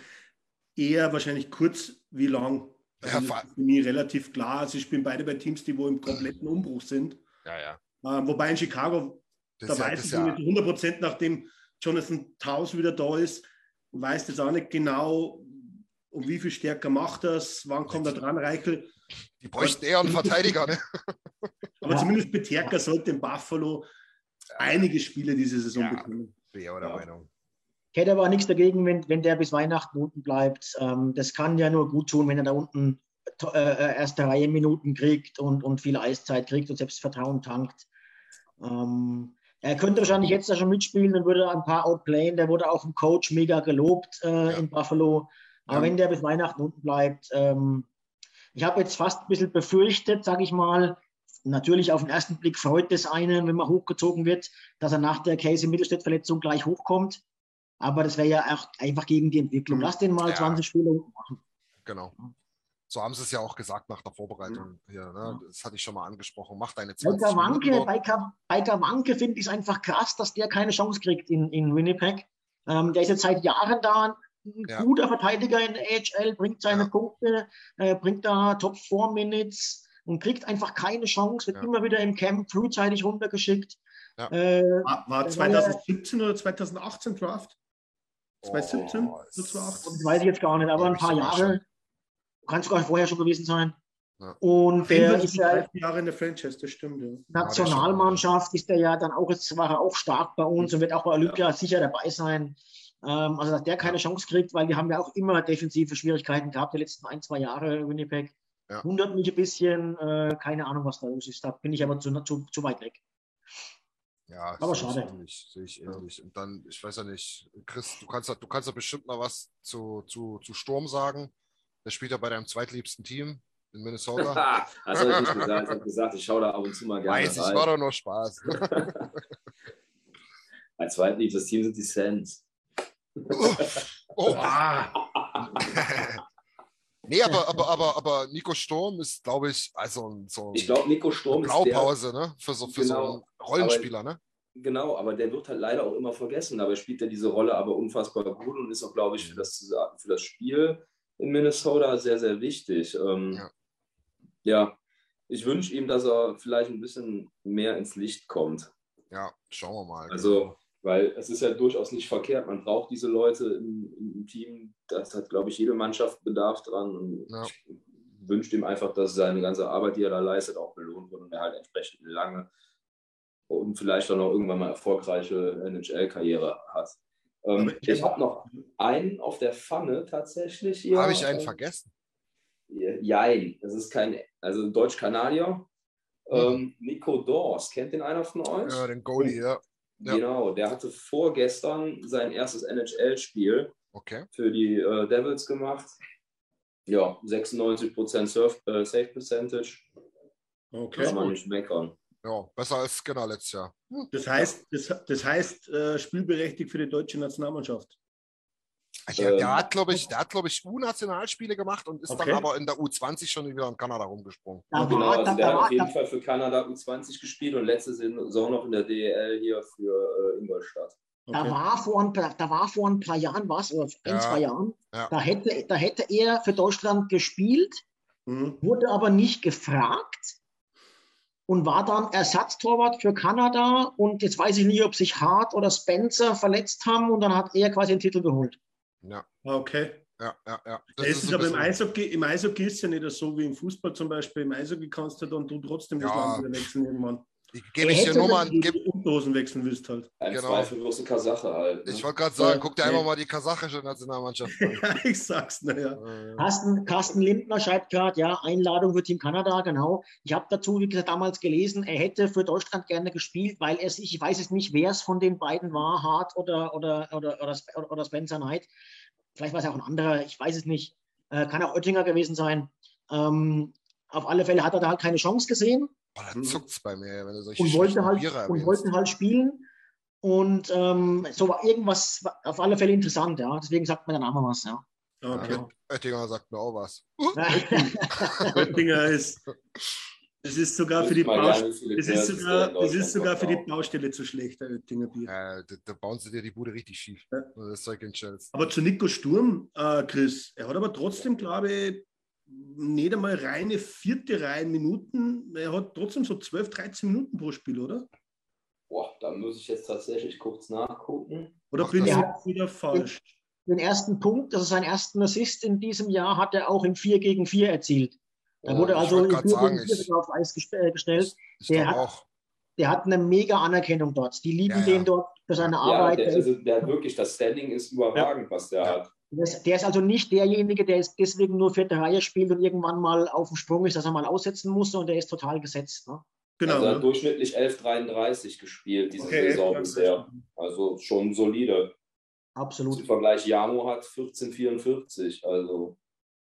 Eher wahrscheinlich kurz wie lang. Ja, Also vor- das ist für mich relativ klar. Also ich bin beide bei Teams, die wo im kompletten Umbruch sind. ja, ja. Äh, wobei in Chicago, Das da ja, weiß ich ja, nicht 100 Prozent, nachdem Jonathan Taus wieder da ist, weiß das auch nicht genau, um wie viel stärker macht das, wann kommt er dran, Reichel. die bräuchten eher einen Verteidiger. Ne? Aber Ja. zumindest Peterka sollte in Buffalo einige Spiele diese Saison Ja. bekommen. Auch der Ja. Meinung. Ich hätte aber nichts dagegen, wenn, wenn der bis Weihnachten unten bleibt. Ähm, das kann ja nur gut tun, wenn er da unten to- äh, erste Reihe Minuten kriegt und, und viel Eiszeit kriegt und Selbstvertrauen tankt. Ähm, er könnte wahrscheinlich jetzt da schon mitspielen und würde ein paar outplayen. Der wurde auch vom Coach mega gelobt äh, Ja. in Buffalo. Aber Ja. wenn der bis Weihnachten unten bleibt, ähm, ich habe jetzt fast ein bisschen befürchtet, sage ich mal, natürlich auf den ersten Blick freut es einen, wenn man hochgezogen wird, dass er nach der Casey-Mittelstädt-Verletzung gleich hochkommt. Aber das wäre ja auch einfach gegen die Entwicklung. Lass den mal Ja. 20 Spiele machen. Genau. So haben sie es ja auch gesagt nach der Vorbereitung. Hier, ne? Das hatte ich schon mal angesprochen. Mach deine Bei 20 Minuten Gawanke, dort. bei, Ka- bei Gawanke finde ich es einfach krass, dass der keine Chance kriegt in, in Winnipeg. Ähm, der ist jetzt seit Jahren da, ein Ja. guter Verteidiger in der AHL, bringt seine Ja. Punkte, äh, bringt da Top 4 Minutes und kriegt einfach keine Chance, wird Ja. immer wieder im Camp frühzeitig runtergeschickt. Ja. Äh, War, war 2017 oder 2018 Draft? 2017 Oh, oder 2018? das weiß ich jetzt gar nicht, aber ein Glaub ich paar Jahre. Kann sogar vorher schon gewesen sein. Ja. Und der ist ja 30 Jahre in der Franchise, das stimmt. Ja. Nationalmannschaft ist er ja dann auch, jetzt war er auch stark bei uns und wird auch bei Olympia sicher dabei sein. Ähm, also, dass der keine Chance kriegt, weil wir haben ja auch immer defensive Schwierigkeiten gehabt, die letzten ein, zwei Jahre, Winnipeg. Ja. Wundert mich ein bisschen, äh, keine Ahnung, was da los ist. Da bin ich aber zu, zu, zu weit weg. Ja, Aber ich schade. ähnlich, sehe ich ähnlich. Und dann, ich weiß ja nicht, Chris, du kannst, ja- du kannst ja bestimmt noch was zu, zu, zu Sturm sagen. Der spielt ja bei deinem zweitliebsten Team in Minnesota. das habe ich nicht gesagt. Ich habe gesagt, ich schaue da ab und zu mal gerne Weiß ich, rein. war doch nur Spaß. Mein zweitliebstes Team sind die Sens. Oh. Ah, nee, aber, aber, aber, aber Nico Sturm ist, glaube ich, also so Ich glaube, Nico Sturm ist der, Blaupause, ne? Für so, für so Genau. einen Rollenspieler, ne? Genau, aber der wird halt leider auch immer vergessen. Dabei spielt er diese Rolle aber unfassbar gut und ist auch, glaube ich, für das, für das Spiel in Minnesota sehr, sehr wichtig. Ähm, Ja. ja, ich wünsche ihm, dass er vielleicht ein bisschen mehr ins Licht kommt. Ja, schauen wir mal. Also, weil es ist ja durchaus nicht verkehrt. Man braucht diese Leute im, im Team. Das hat, glaube ich, jede Mannschaft Bedarf dran. Und Ja. ich wünsche ihm einfach, dass seine ganze Arbeit, die er da leistet, auch belohnt wird und er halt entsprechend lange und vielleicht auch noch irgendwann mal erfolgreiche NHL-Karriere hat. Ähm, ich- habe noch einen auf der Pfanne tatsächlich hier. Habe ich einen vergessen? Jein, das ist kein, also Deutsch-Kanadier. Mhm. Ähm, Nico Dors, kennt den einer von euch? Ja, den Goalie, ja. Ja. Genau, der hatte vorgestern sein erstes NHL-Spiel Okay. für die äh, Devils gemacht. Ja, 96% Surf, äh, Safe Percentage. Okay. Kann man nicht meckern. Ja, besser als Skinner letztes Jahr. Das heißt, das, das heißt äh, spielberechtigt für die deutsche Nationalmannschaft. Der, Ähm, der hat, glaube ich, der hat, glaube ich, U-Nationalspiele gemacht und ist Okay. dann aber in der U20 schon wieder in Kanada rumgesprungen. Da Genau, also da, der da hat auf jeden da, Fall für Kanada U20 gespielt und letzte Saison noch in der DEL hier für äh, Ingolstadt. da, Okay. war vor ein paar, da war vor ein paar Jahren was, oder ein, Ja. zwei Jahren, Ja. da, hätte, da hätte er für Deutschland gespielt, Mhm. wurde aber nicht gefragt und war dann Ersatztorwart für Kanada. Und jetzt weiß ich nicht, ob sich Hart oder Spencer verletzt haben und dann hat er quasi den Titel geholt. Ja, Okay. ja, ja. ja. Das ist, ein aber im Eishockey, im Eishockey ist es ja nicht so wie im Fußball zum Beispiel. Im Eishockey kannst du dann du trotzdem das Ja. Land wieder wechseln irgendwann. Ich gebe ich hätte dir Nummern. das- Geb, Unterhosen wechseln willst halt. Ein Genau. zweifellose Kasache halt. Ne? ich wollte gerade sagen, Ja, guck dir nee. einfach mal die kasachische Nationalmannschaft an. ja, ich sag's, naja. Äh, Carsten, Carsten Lindner schreibt gerade, ja, Einladung für Team Kanada, genau. Ich habe dazu, wie gesagt, damals gelesen, er hätte für Deutschland gerne gespielt, weil er sich, ich weiß es nicht, wer es von den beiden war, Hart oder, oder, oder, oder, oder Spencer Knight. Vielleicht war es auch ein anderer, ich weiß es nicht. Äh, kann auch Oettinger gewesen sein. Ähm, auf alle Fälle hat er da halt keine Chance gesehen boah, da zuckt's bei mir, wenn du solche und wollte halt, Biere und erwähnst. wollte halt spielen. Und ähm, so war irgendwas war auf alle Fälle interessant, ja. Deswegen sagt mir der Name was, ja. Okay. Ja. Oettinger sagt mir auch was. Oettinger ist, es ist sogar für die Mal Baustelle. Es ist sogar, es ist sogar für die zu schlecht, der Oettinger Bier. Äh, da, da bauen sie dir die Bude richtig schief. Ja. Das Zeug. Aber zu Nico Sturm, äh, Chris, er hat aber trotzdem, glaube ich, nicht einmal reine vierte Reihen Minuten. Er hat trotzdem so 12, 13 Minuten pro Spiel, oder? Boah, da muss ich jetzt tatsächlich kurz nachgucken. Oder Ach, bin ich Ja. jetzt wieder falsch? den ersten Punkt, also seinen ersten Assist in diesem Jahr, hat er auch im 4 gegen 4 erzielt. Da Ja, wurde ich also grad 4 sagen, gegen 4 ich- auf Eis äh, gestellt. Ich Der glaube hat- auch. Der hat eine mega Anerkennung dort. Die lieben Ja, ja. den dort für seine Ja, Arbeit. der, Der also, der hat wirklich, das Standing ist überragend, was der Ja. hat. Der ist, der ist also nicht derjenige, der jetzt deswegen nur vierte Reihe spielt und irgendwann mal auf dem Sprung ist, dass er mal aussetzen muss, sondern der ist total gesetzt. Ne? Genau. Also er ne? hat durchschnittlich 11,33 gespielt diese Okay, Saison bisher. Also schon solide. Absolut. Zum Vergleich, Jamo hat 14,44. Also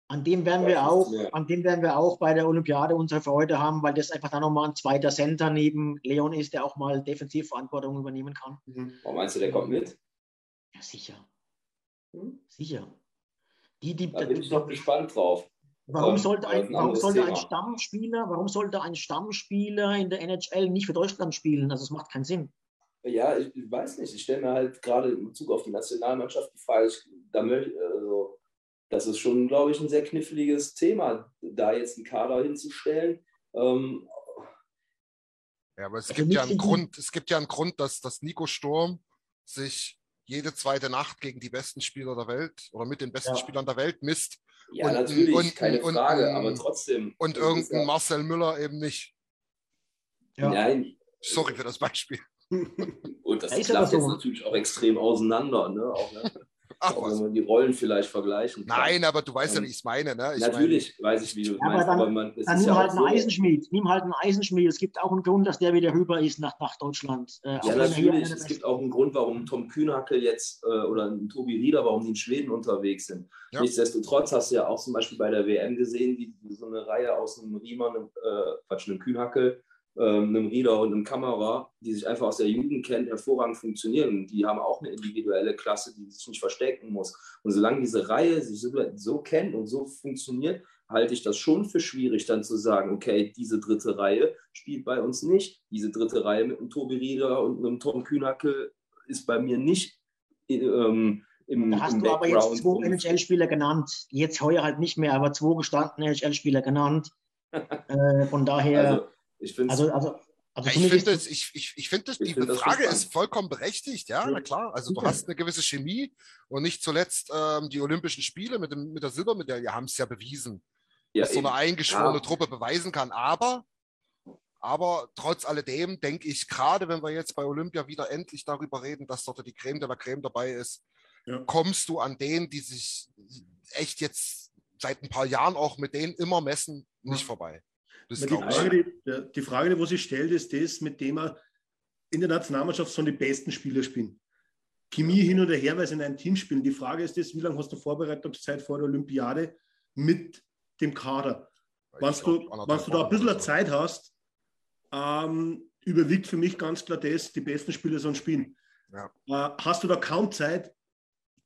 An dem werden wir das auch, mehr. an dem werden wir auch bei der Olympiade unsere Freude haben, weil das einfach dann nochmal ein zweiter Center neben Leon ist, der auch mal Defensivverantwortung übernehmen kann. Mhm. warum meinst du, der kommt mit? Ja, sicher. Hm? Sicher. Die, die, Da bin ich noch gespannt drauf. warum Ähm, sollte, ein, warum sollte ein. Stammspieler, warum sollte ein Stammspieler in der NHL nicht für Deutschland spielen? Also es macht keinen Sinn. Ja, ich, ich weiß nicht. Ich stelle mir halt gerade in Bezug auf die Nationalmannschaft die Frage, ich, da möchte, also, das ist schon, glaube ich, ein sehr kniffliges Thema, da jetzt einen Kader hinzustellen. Ähm, Ja, aber es Also gibt ja einen in- Grund, es gibt ja einen Grund, dass, dass Nico Sturm sich jede zweite Nacht gegen die besten Spieler der Welt oder mit den besten Ja. Spielern der Welt misst ja, Und- natürlich, und- keine und- Frage, und- aber trotzdem. und irgendein ja, Marcel Müller eben nicht. Ja. Nein, Sorry für das Beispiel. und das Ja, klappt jetzt so. natürlich auch extrem auseinander, ne? Auch, ne? Ach auch wenn man die Rollen vielleicht vergleichen kann. Nein, aber du weißt ja, Ähm, wie ich es meine. Ne? Ich Natürlich weiß ich, wie du es aber meinst, dann- aber man, es Dann ist nimm ja halt einen so, Eisenschmied. Nimm halt einen Eisenschmied. Es gibt auch einen Grund, dass der wieder rüber ist nach, nach Deutschland. Äh, Ja, natürlich. Es gibt auch einen Grund, warum Tom Kühnhackel jetzt äh, oder ein Tobi Rieder, warum die in Schweden unterwegs sind. Ja. Nichtsdestotrotz hast du ja auch zum Beispiel bei der WM gesehen, wie so eine Reihe aus einem einem, äh, Quatsch, einem Kühnhackel, einem Rieder und einem Kamera, die sich einfach aus der Jugend kennen, hervorragend funktionieren. Die haben auch eine individuelle Klasse, die sich nicht verstecken muss. Und solange diese Reihe sich so, so kennt und so funktioniert, halte ich das schon für schwierig, dann zu sagen, okay, diese dritte Reihe spielt bei uns nicht. Diese dritte Reihe mit einem Tobi Rieder und einem Tom Kühnhackel ist bei mir nicht ähm, im, Da hast im du aber jetzt zwei NHL-Spieler genannt. Jetzt heuer halt nicht mehr, aber zwei gestandene NHL-Spieler genannt. Äh, von daher, Also, ich finde also, also, also Ja, ich finde das, ich, ich, ich find das, Ich die find das Frage spannend. ist vollkommen berechtigt, ja, Ja. na klar. Also du hast eine gewisse Chemie und nicht zuletzt ähm, die Olympischen Spiele mit, dem, mit der Silbermedaille haben es ja bewiesen, ja, dass so eine eben. eingeschworene Ja. Truppe beweisen kann. Aber, aber trotz alledem denke ich, gerade wenn wir jetzt bei Olympia wieder endlich darüber reden, dass dort die Creme de la Creme dabei ist, Ja. kommst du an denen, die sich echt jetzt seit ein paar Jahren auch mit denen immer messen, nicht Ja. vorbei. Das die. Frage, die, die Frage, die wo sie stellt, ist das, mit dem er in der Nationalmannschaft sollen die besten Spieler spielen. Chemie hin oder her, weil sie in einem Team spielen. Die Frage ist das, wie lange hast du Vorbereitungszeit vor der Olympiade mit dem Kader? Wenn du, du da ein bisschen. Zeit hast, ähm, überwiegt für mich ganz klar das, die besten Spieler sollen spielen. Ja. Äh, hast du da kaum Zeit,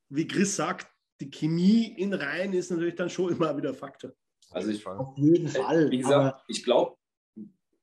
wie Chris sagt, die Chemie in Reihen ist natürlich dann schon immer wieder ein Faktor. Also ich, auf jeden Fall. Äh, Wie aber gesagt, ich glaube,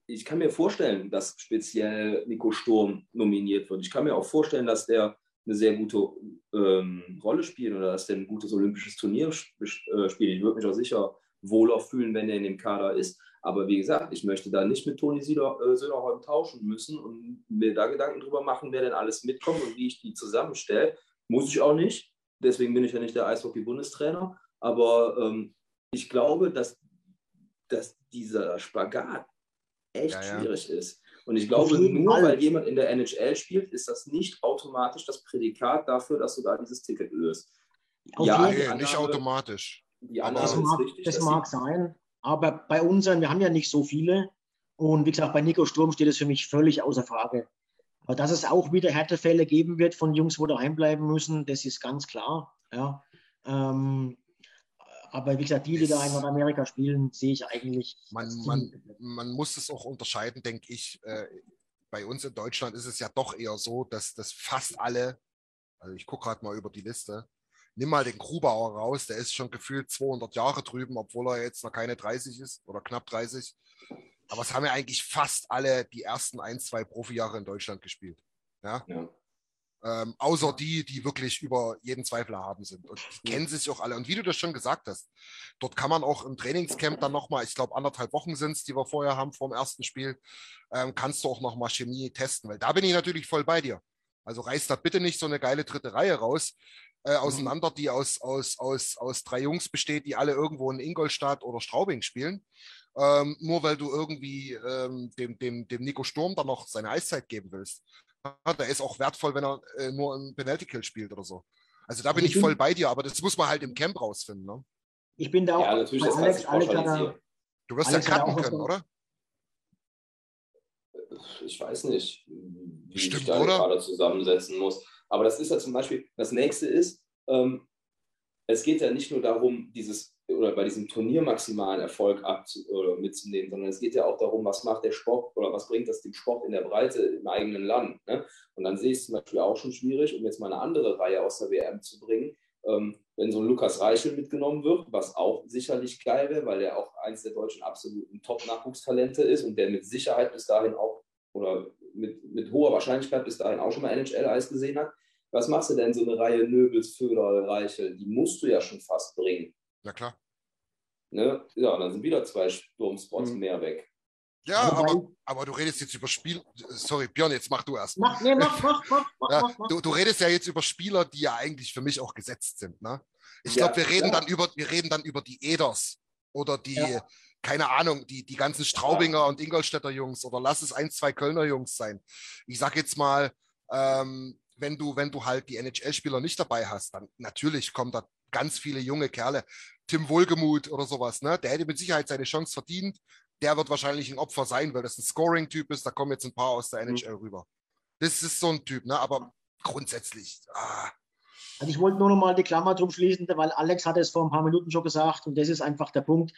ich kann mir vorstellen, dass speziell Nico Sturm nominiert wird. Ich kann mir auch vorstellen, dass der eine sehr gute ähm, Rolle spielt oder dass der ein gutes olympisches Turnier sp äh, spielt. Ich würde mich auch sicher wohler fühlen, wenn er in dem Kader ist. Aber wie gesagt, ich möchte da nicht mit Toni äh, Söderholm tauschen müssen und mir da Gedanken drüber machen, wer denn alles mitkommt und wie ich die zusammenstelle. Muss ich auch nicht. Deswegen bin ich ja nicht der Eishockey-Bundestrainer. Aber ähm, ich glaube, dass, dass dieser Spagat echt Ja, ja. schwierig ist. Und ich glaube, nur Fall. weil jemand in der NHL spielt, ist das nicht automatisch das Prädikat dafür, dass du da dieses Ticket löst. auf Ja, Nee, nicht Annahme- automatisch. Die Aber- Annahme Das ist mag, richtig. das mag sein, aber bei unseren, wir haben ja nicht so viele. Und wie gesagt, bei Nico Sturm steht es für mich völlig außer Frage. Aber dass es auch wieder Härtefälle geben wird von Jungs, wo daheim bleiben müssen, das ist ganz klar. Ja. Ähm, aber wie gesagt, die, die da in Nordamerika spielen, sehe ich eigentlich. Man, man, man muss es auch unterscheiden, denke ich. Äh, bei uns in Deutschland ist es ja doch eher so, dass, dass fast alle, also ich gucke gerade mal über die Liste, nimm mal den Grubauer raus, der ist schon gefühlt 200 Jahre drüben, obwohl er jetzt noch keine 30 ist oder knapp 30. Aber es haben ja eigentlich fast alle die ersten ein, zwei Profijahre in Deutschland gespielt. Ja? Ja. Ähm, außer die, die wirklich über jeden Zweifel erhaben sind. Und die kennen sich auch alle. Und wie du das schon gesagt hast, dort kann man auch im Trainingscamp dann nochmal, ich glaube, anderthalb Wochen sind es, die wir vorher haben vor dem ersten Spiel, ähm, kannst du auch nochmal Chemie testen. Weil da bin ich natürlich voll bei dir. Also reiß da bitte nicht so eine geile dritte Reihe raus, äh, auseinander, die aus, aus, aus, aus drei Jungs besteht, die alle irgendwo in Ingolstadt oder Straubing spielen. Ähm, nur weil du irgendwie ähm, dem, dem, dem Nico Sturm dann noch seine Eiszeit geben willst. Der ist auch wertvoll, wenn er äh, nur einen Penalty Kill spielt oder so. Also da bin Also ich ich voll bin- bei dir, aber das muss man halt im Camp rausfinden. Ne? Ich bin da auch Ja, natürlich, das Alex, Alex da, Du wirst Alex ja cutten können, oder? Ich weiß nicht, wie ich Stimmt, da oder? gerade zusammensetzen muss. Aber das ist ja zum Beispiel, das nächste ist, ähm, es geht ja nicht nur darum, dieses oder bei diesem Turnier maximalen Erfolg abzu mitzunehmen, sondern es geht ja auch darum, was macht der Sport oder was bringt das dem Sport in der Breite im eigenen Land. Ne? Und dann sehe ich es zum Beispiel auch schon schwierig, um jetzt mal eine andere Reihe aus der WM zu bringen, ähm, wenn so ein Lukas Reichel mitgenommen wird, was auch sicherlich geil wäre, weil er auch eins der deutschen absoluten Top-Nachwuchstalente ist und der mit Sicherheit bis dahin auch oder mit, mit hoher Wahrscheinlichkeit bis dahin auch schon mal NHL-Eis gesehen hat. Was machst du denn so eine Reihe Nöbels, Föderl, Reichel? Die musst du ja schon fast bringen. Ja, klar. Ne? Ja, dann sind wieder zwei Sturmspots Mhm. mehr weg. Ja, aber, aber du redest jetzt über Spiel. Sorry, Björn, jetzt mach du erst. Mach, nee, mach, mach, mach, mach, Ja, mach, mach. du, du redest ja jetzt über Spieler, die ja eigentlich für mich auch gesetzt sind. Ne? Ich Ja, glaube, wir reden ja. dann über, wir reden dann über die Eders oder die, Ja. keine Ahnung, die, die ganzen Straubinger und Ingolstädter Jungs oder lass es ein, zwei Kölner Jungs sein. Ich sag jetzt mal, ähm, wenn du, wenn du halt die NHL-Spieler nicht dabei hast, dann natürlich kommen da ganz viele junge Kerle. Tim Wohlgemuth oder sowas, ne? Der hätte mit Sicherheit seine Chance verdient. Der wird wahrscheinlich ein Opfer sein, weil das ein Scoring-Typ ist. Da kommen jetzt ein paar aus der NHL rüber. Das ist so ein Typ, ne? Aber grundsätzlich, ah, Also ich wollte nur noch mal die Klammer drum schließen, weil Alex hat es vor ein paar Minuten schon gesagt und das ist einfach der Punkt.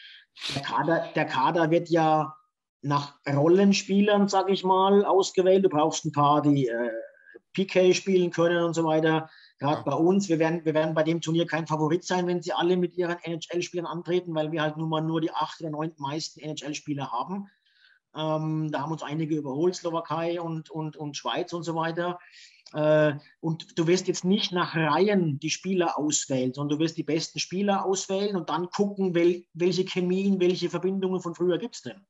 Der Kader, der Kader wird ja nach Rollenspielern, sage ich mal, ausgewählt. Du brauchst ein paar, die äh, PK spielen können und so weiter. Gerade bei uns, wir werden, wir werden bei dem Turnier kein Favorit sein, wenn sie alle mit ihren NHL-Spielern antreten, weil wir halt nun mal nur die acht oder neun meisten NHL-Spieler haben. Ähm, da haben uns einige überholt, Slowakei und, und, und Schweiz und so weiter. Äh, und du wirst jetzt nicht nach Reihen die Spieler auswählen, sondern du wirst die besten Spieler auswählen und dann gucken, wel, welche Chemien, welche Verbindungen von früher gibt es denn.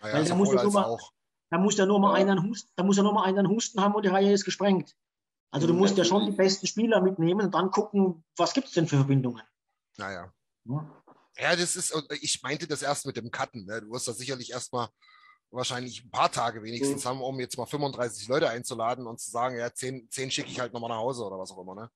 Naja, da muss, sowohl ja nur als mal, auch. da muss ja nur mal Ja. einer einen Husten, da muss ja nur mal einer einen Husten haben und die Reihe ist gesprengt. Also du Mhm, musst ja schon die besten Spieler mitnehmen und dann gucken, was gibt es denn für Verbindungen. Naja. Ja. Ja, das ist, ich meinte das erst mit dem Cutten. Ne? Du wirst da sicherlich erstmal wahrscheinlich ein paar Tage wenigstens haben, um jetzt mal 35 Leute einzuladen und zu sagen, ja, 10, 10 schicke ich halt nochmal nach Hause oder was auch immer. Ne?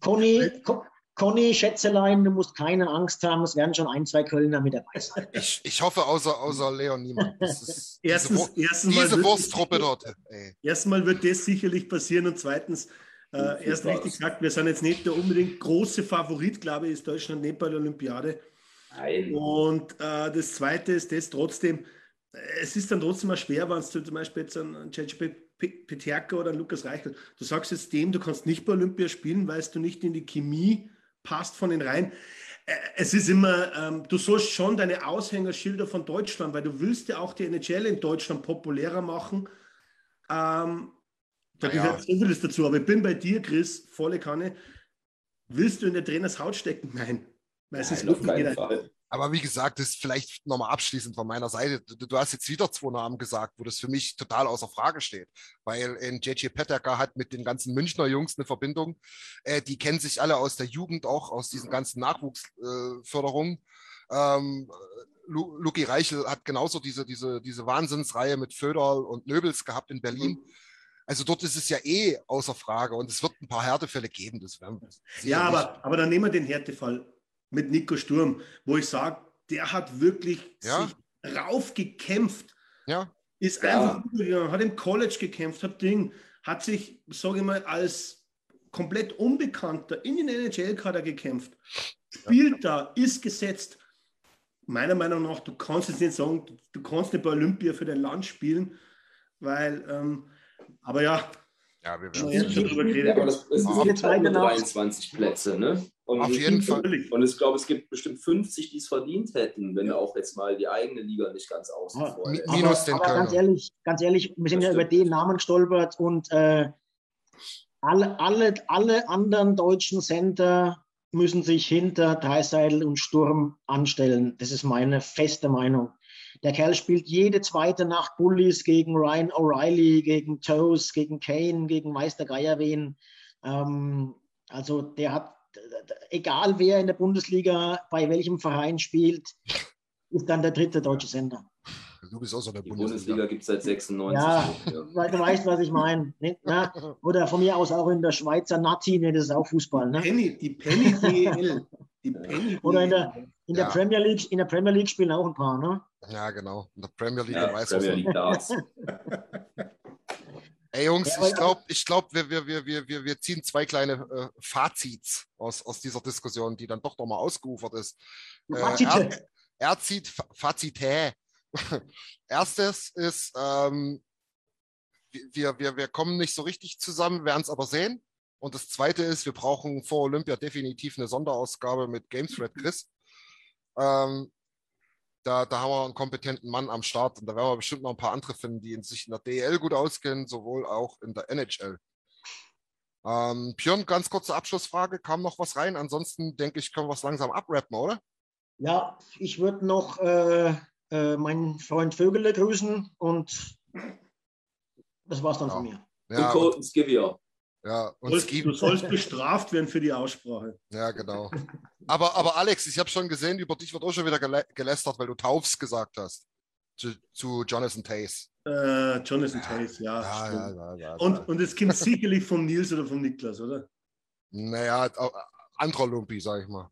Conny, Co Conny, Schätzelein, du musst keine Angst haben, es werden schon ein, zwei Kölner mit dabei sein. Ich, ich hoffe, außer, außer Leon niemand. Das ist, Erstens, diese, erstens mal diese Wursttruppe dort. Ey. Erstmal wird das sicherlich passieren und zweitens, äh, Viel erst richtig gesagt, wir sind jetzt nicht der unbedingt große Favorit, glaube ich, ist Deutschland nicht bei der Olympiade. Nein. Und äh, das Zweite ist das trotzdem, äh, es ist dann trotzdem mal schwer, wenn du zum Beispiel jetzt einen Cece Peterka oder einen Lukas Reichel, du sagst jetzt dem, du kannst nicht bei Olympia spielen, weil du nicht in die Chemie passt von den Reihen. Es ist immer, ähm, du sollst schon deine Aushängerschilder von Deutschland, weil du willst ja auch die NHL in Deutschland populärer machen. Ähm, da ja. gehört so vieles dazu. Aber ich bin bei dir, Chris, volle Kanne. Willst du in der Trainers Haut stecken? Nein. Weil es ist Nein, auf keinen Fall. Aber wie gesagt, das ist vielleicht nochmal abschließend von meiner Seite. Du, du hast jetzt wieder zwei Namen gesagt, wo das für mich total außer Frage steht. Weil in JJ Peterka hat mit den ganzen Münchner Jungs eine Verbindung. Äh, die kennen sich alle aus der Jugend, auch aus diesen ganzen Nachwuchsförderungen. ähm, Lu Luki Reichel hat genauso diese, diese, diese Wahnsinnsreihe mit Föderl und Nöbels gehabt in Berlin. Also dort ist es ja eh außer Frage und es wird ein paar Härtefälle geben. Das werden wir Ja, aber, aber dann nehmen wir den Härtefall mit Nico Sturm, wo ich sage, der hat wirklich Ja. sich raufgekämpft, Ja, ist Ja. einfach übergegangen, hat im College gekämpft, hat Ding, hat sich, sage ich mal, als komplett Unbekannter in den NHL-Kader gekämpft, spielt da, ist gesetzt. Meiner Meinung nach, du kannst jetzt nicht sagen, du, du kannst nicht bei Olympia für dein Land spielen, weil, ähm, aber ja, ja, wir werden jetzt schon drüber Ja, geredet. aber das, es Auf gibt halt nur jeden Fall 23 Plätze, ne? Und, Auf jeden Fall. Und ich glaube, es gibt bestimmt 50, die es verdient hätten, wenn wir auch jetzt mal die eigene Liga nicht ganz außen Ja, vor lässt. Minus aber, den aber ganz ehrlich, ganz ehrlich, wir sind Das ja über den Namen gestolpert und äh, alle, alle, alle anderen deutschen Center müssen sich hinter Dreiseidel und Sturm anstellen. Das ist meine feste Meinung. Der Kerl spielt jede zweite Nacht Bullies gegen Ryan O'Reilly, gegen Toes, gegen Kane, gegen Meister Geier wen. Ähm, also der hat, egal wer in der Bundesliga bei welchem Verein spielt, ist dann der dritte deutsche Center. Du bist auch so der Die Bundesliga. Bundesliga gibt es seit 96. Ja, Ja. weil du weißt, was ich meine. Ne? Ja, Oder von mir aus auch in der Schweizer Nazi, ne, das ist auch Fußball. Ne? Penny, die Penny DL. Die Penny Oder in der, in, der Ja. Premier League, in der Premier League spielen auch ein paar. Ne? Ja, genau. In der Premier League Ja, in Premier. League Darts. Ey Jungs, Ja, ich glaube, ich glaub, wir, wir, wir, wir, wir, ziehen zwei kleine äh, Fazits aus, aus dieser Diskussion, die dann doch nochmal ausgeufert ist. Äh, Fazite. er, er zieht Fa- Fazite. Erstes ist, ähm, wir, wir, wir kommen nicht so richtig zusammen, werden es aber sehen. Und das zweite ist, wir brauchen vor Olympia definitiv eine Sonderausgabe mit Games Red Chris. Ähm, da, da haben wir einen kompetenten Mann am Start und da werden wir bestimmt noch ein paar andere finden, die in sich in der DEL gut auskennen, sowohl auch in der NHL. Ähm, Björn, ganz kurze Abschlussfrage. Kam noch was rein? Ansonsten denke ich, können wir es langsam abrappen, oder? Ja, ich würde noch äh, äh, meinen Freund Vögele grüßen und das war's dann Ja. von mir. Ja, und, Colton Skivia. Ja, Du und sollst, du sollst bestraft werden für die Aussprache. ja, genau. Aber, aber Alex, ich habe schon gesehen, über dich wird auch schon wieder gelä gelästert, weil du Taufs gesagt hast. Zu, zu Jonathan Tays. Äh, Jonathan ja. Ja, stimmt. ja, ja, ja, Und, ja. und es kommt sicherlich vom Nils oder vom Niklas, oder? Naja, au- anderer Lumpi, sag ich mal.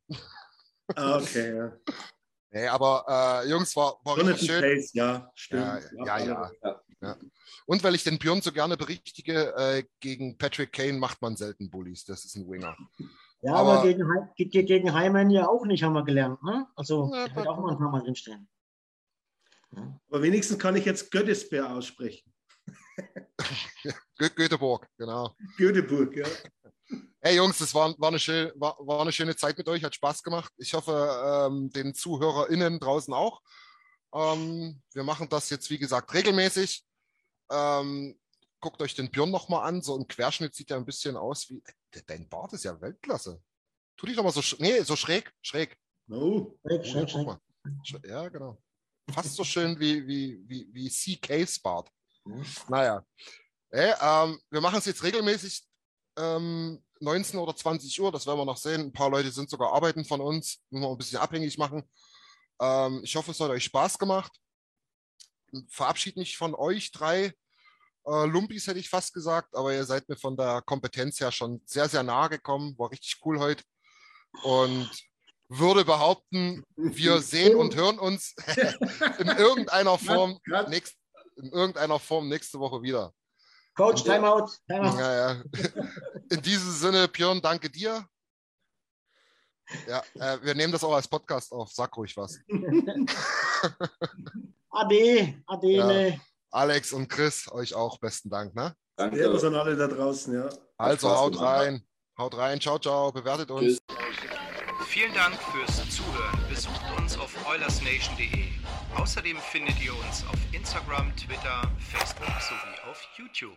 Ah, okay, ja. Nee, aber äh, Jungs, war, war richtig Jonathan schön. Tays, ja, stimmt. Ja, ja, ja. Ja. Und weil ich den Björn so gerne berichtige, äh, gegen Patrick Kane macht man selten Bullies. Das ist ein Winger. Ja, Aber- aber, gegen, ge- gegen Heimann ja auch nicht, haben wir gelernt. Ne? Also, Ja, der wird auch mal ein paar Mal drinstehen. Ja. Aber wenigstens kann ich jetzt Göttesbär aussprechen. Gö Göteborg, genau. Göteborg, ja. Hey Jungs, das war, war, eine schön, war, war eine schöne Zeit mit euch, hat Spaß gemacht. Ich hoffe, ähm, den ZuhörerInnen draußen auch. Ähm, wir machen das jetzt, wie gesagt, regelmäßig. Ähm, guckt euch den Björn nochmal an. So im Querschnitt sieht er ein bisschen aus wie. Dein Bart ist ja Weltklasse. Tu dich doch mal so, sch nee, so schräg, schräg. No. Schräg, Oh, ja, schräg, schräg. mal. Sch- Ja, genau. Fast so schön wie, wie, wie, wie CK's Bart. Naja. Ey, ähm, wir machen es jetzt regelmäßig ähm, 19 oder 20 Uhr, das werden wir noch sehen. Ein paar Leute sind sogar arbeiten von uns, müssen wir ein bisschen abhängig machen. Ähm, ich hoffe, es hat euch Spaß gemacht. Verabschiede mich von euch drei. Äh, Lumpis hätte ich fast gesagt, aber ihr seid mir von der Kompetenz her schon sehr, sehr nahe gekommen. War richtig cool heute. Und würde behaupten, wir sehen und hören uns in irgendeiner Form, nächst, in irgendeiner Form nächste Woche wieder. Coach, Timeout. Timeout. Ja, ja. In diesem Sinne, Björn, danke dir. Ja, äh, wir nehmen das auch als Podcast auf. Sag ruhig was. Ade, Adele. Alex und Chris, euch auch besten Dank. Ne? Danke. Servus an alle da draußen, ja. Also Spaß haut rein. Haut rein. Ciao, ciao. Bewertet uns. Tschüss. Vielen Dank fürs Zuhören. Besucht uns auf oilersnation.de. Außerdem findet ihr uns auf Instagram, Twitter, Facebook sowie auf YouTube.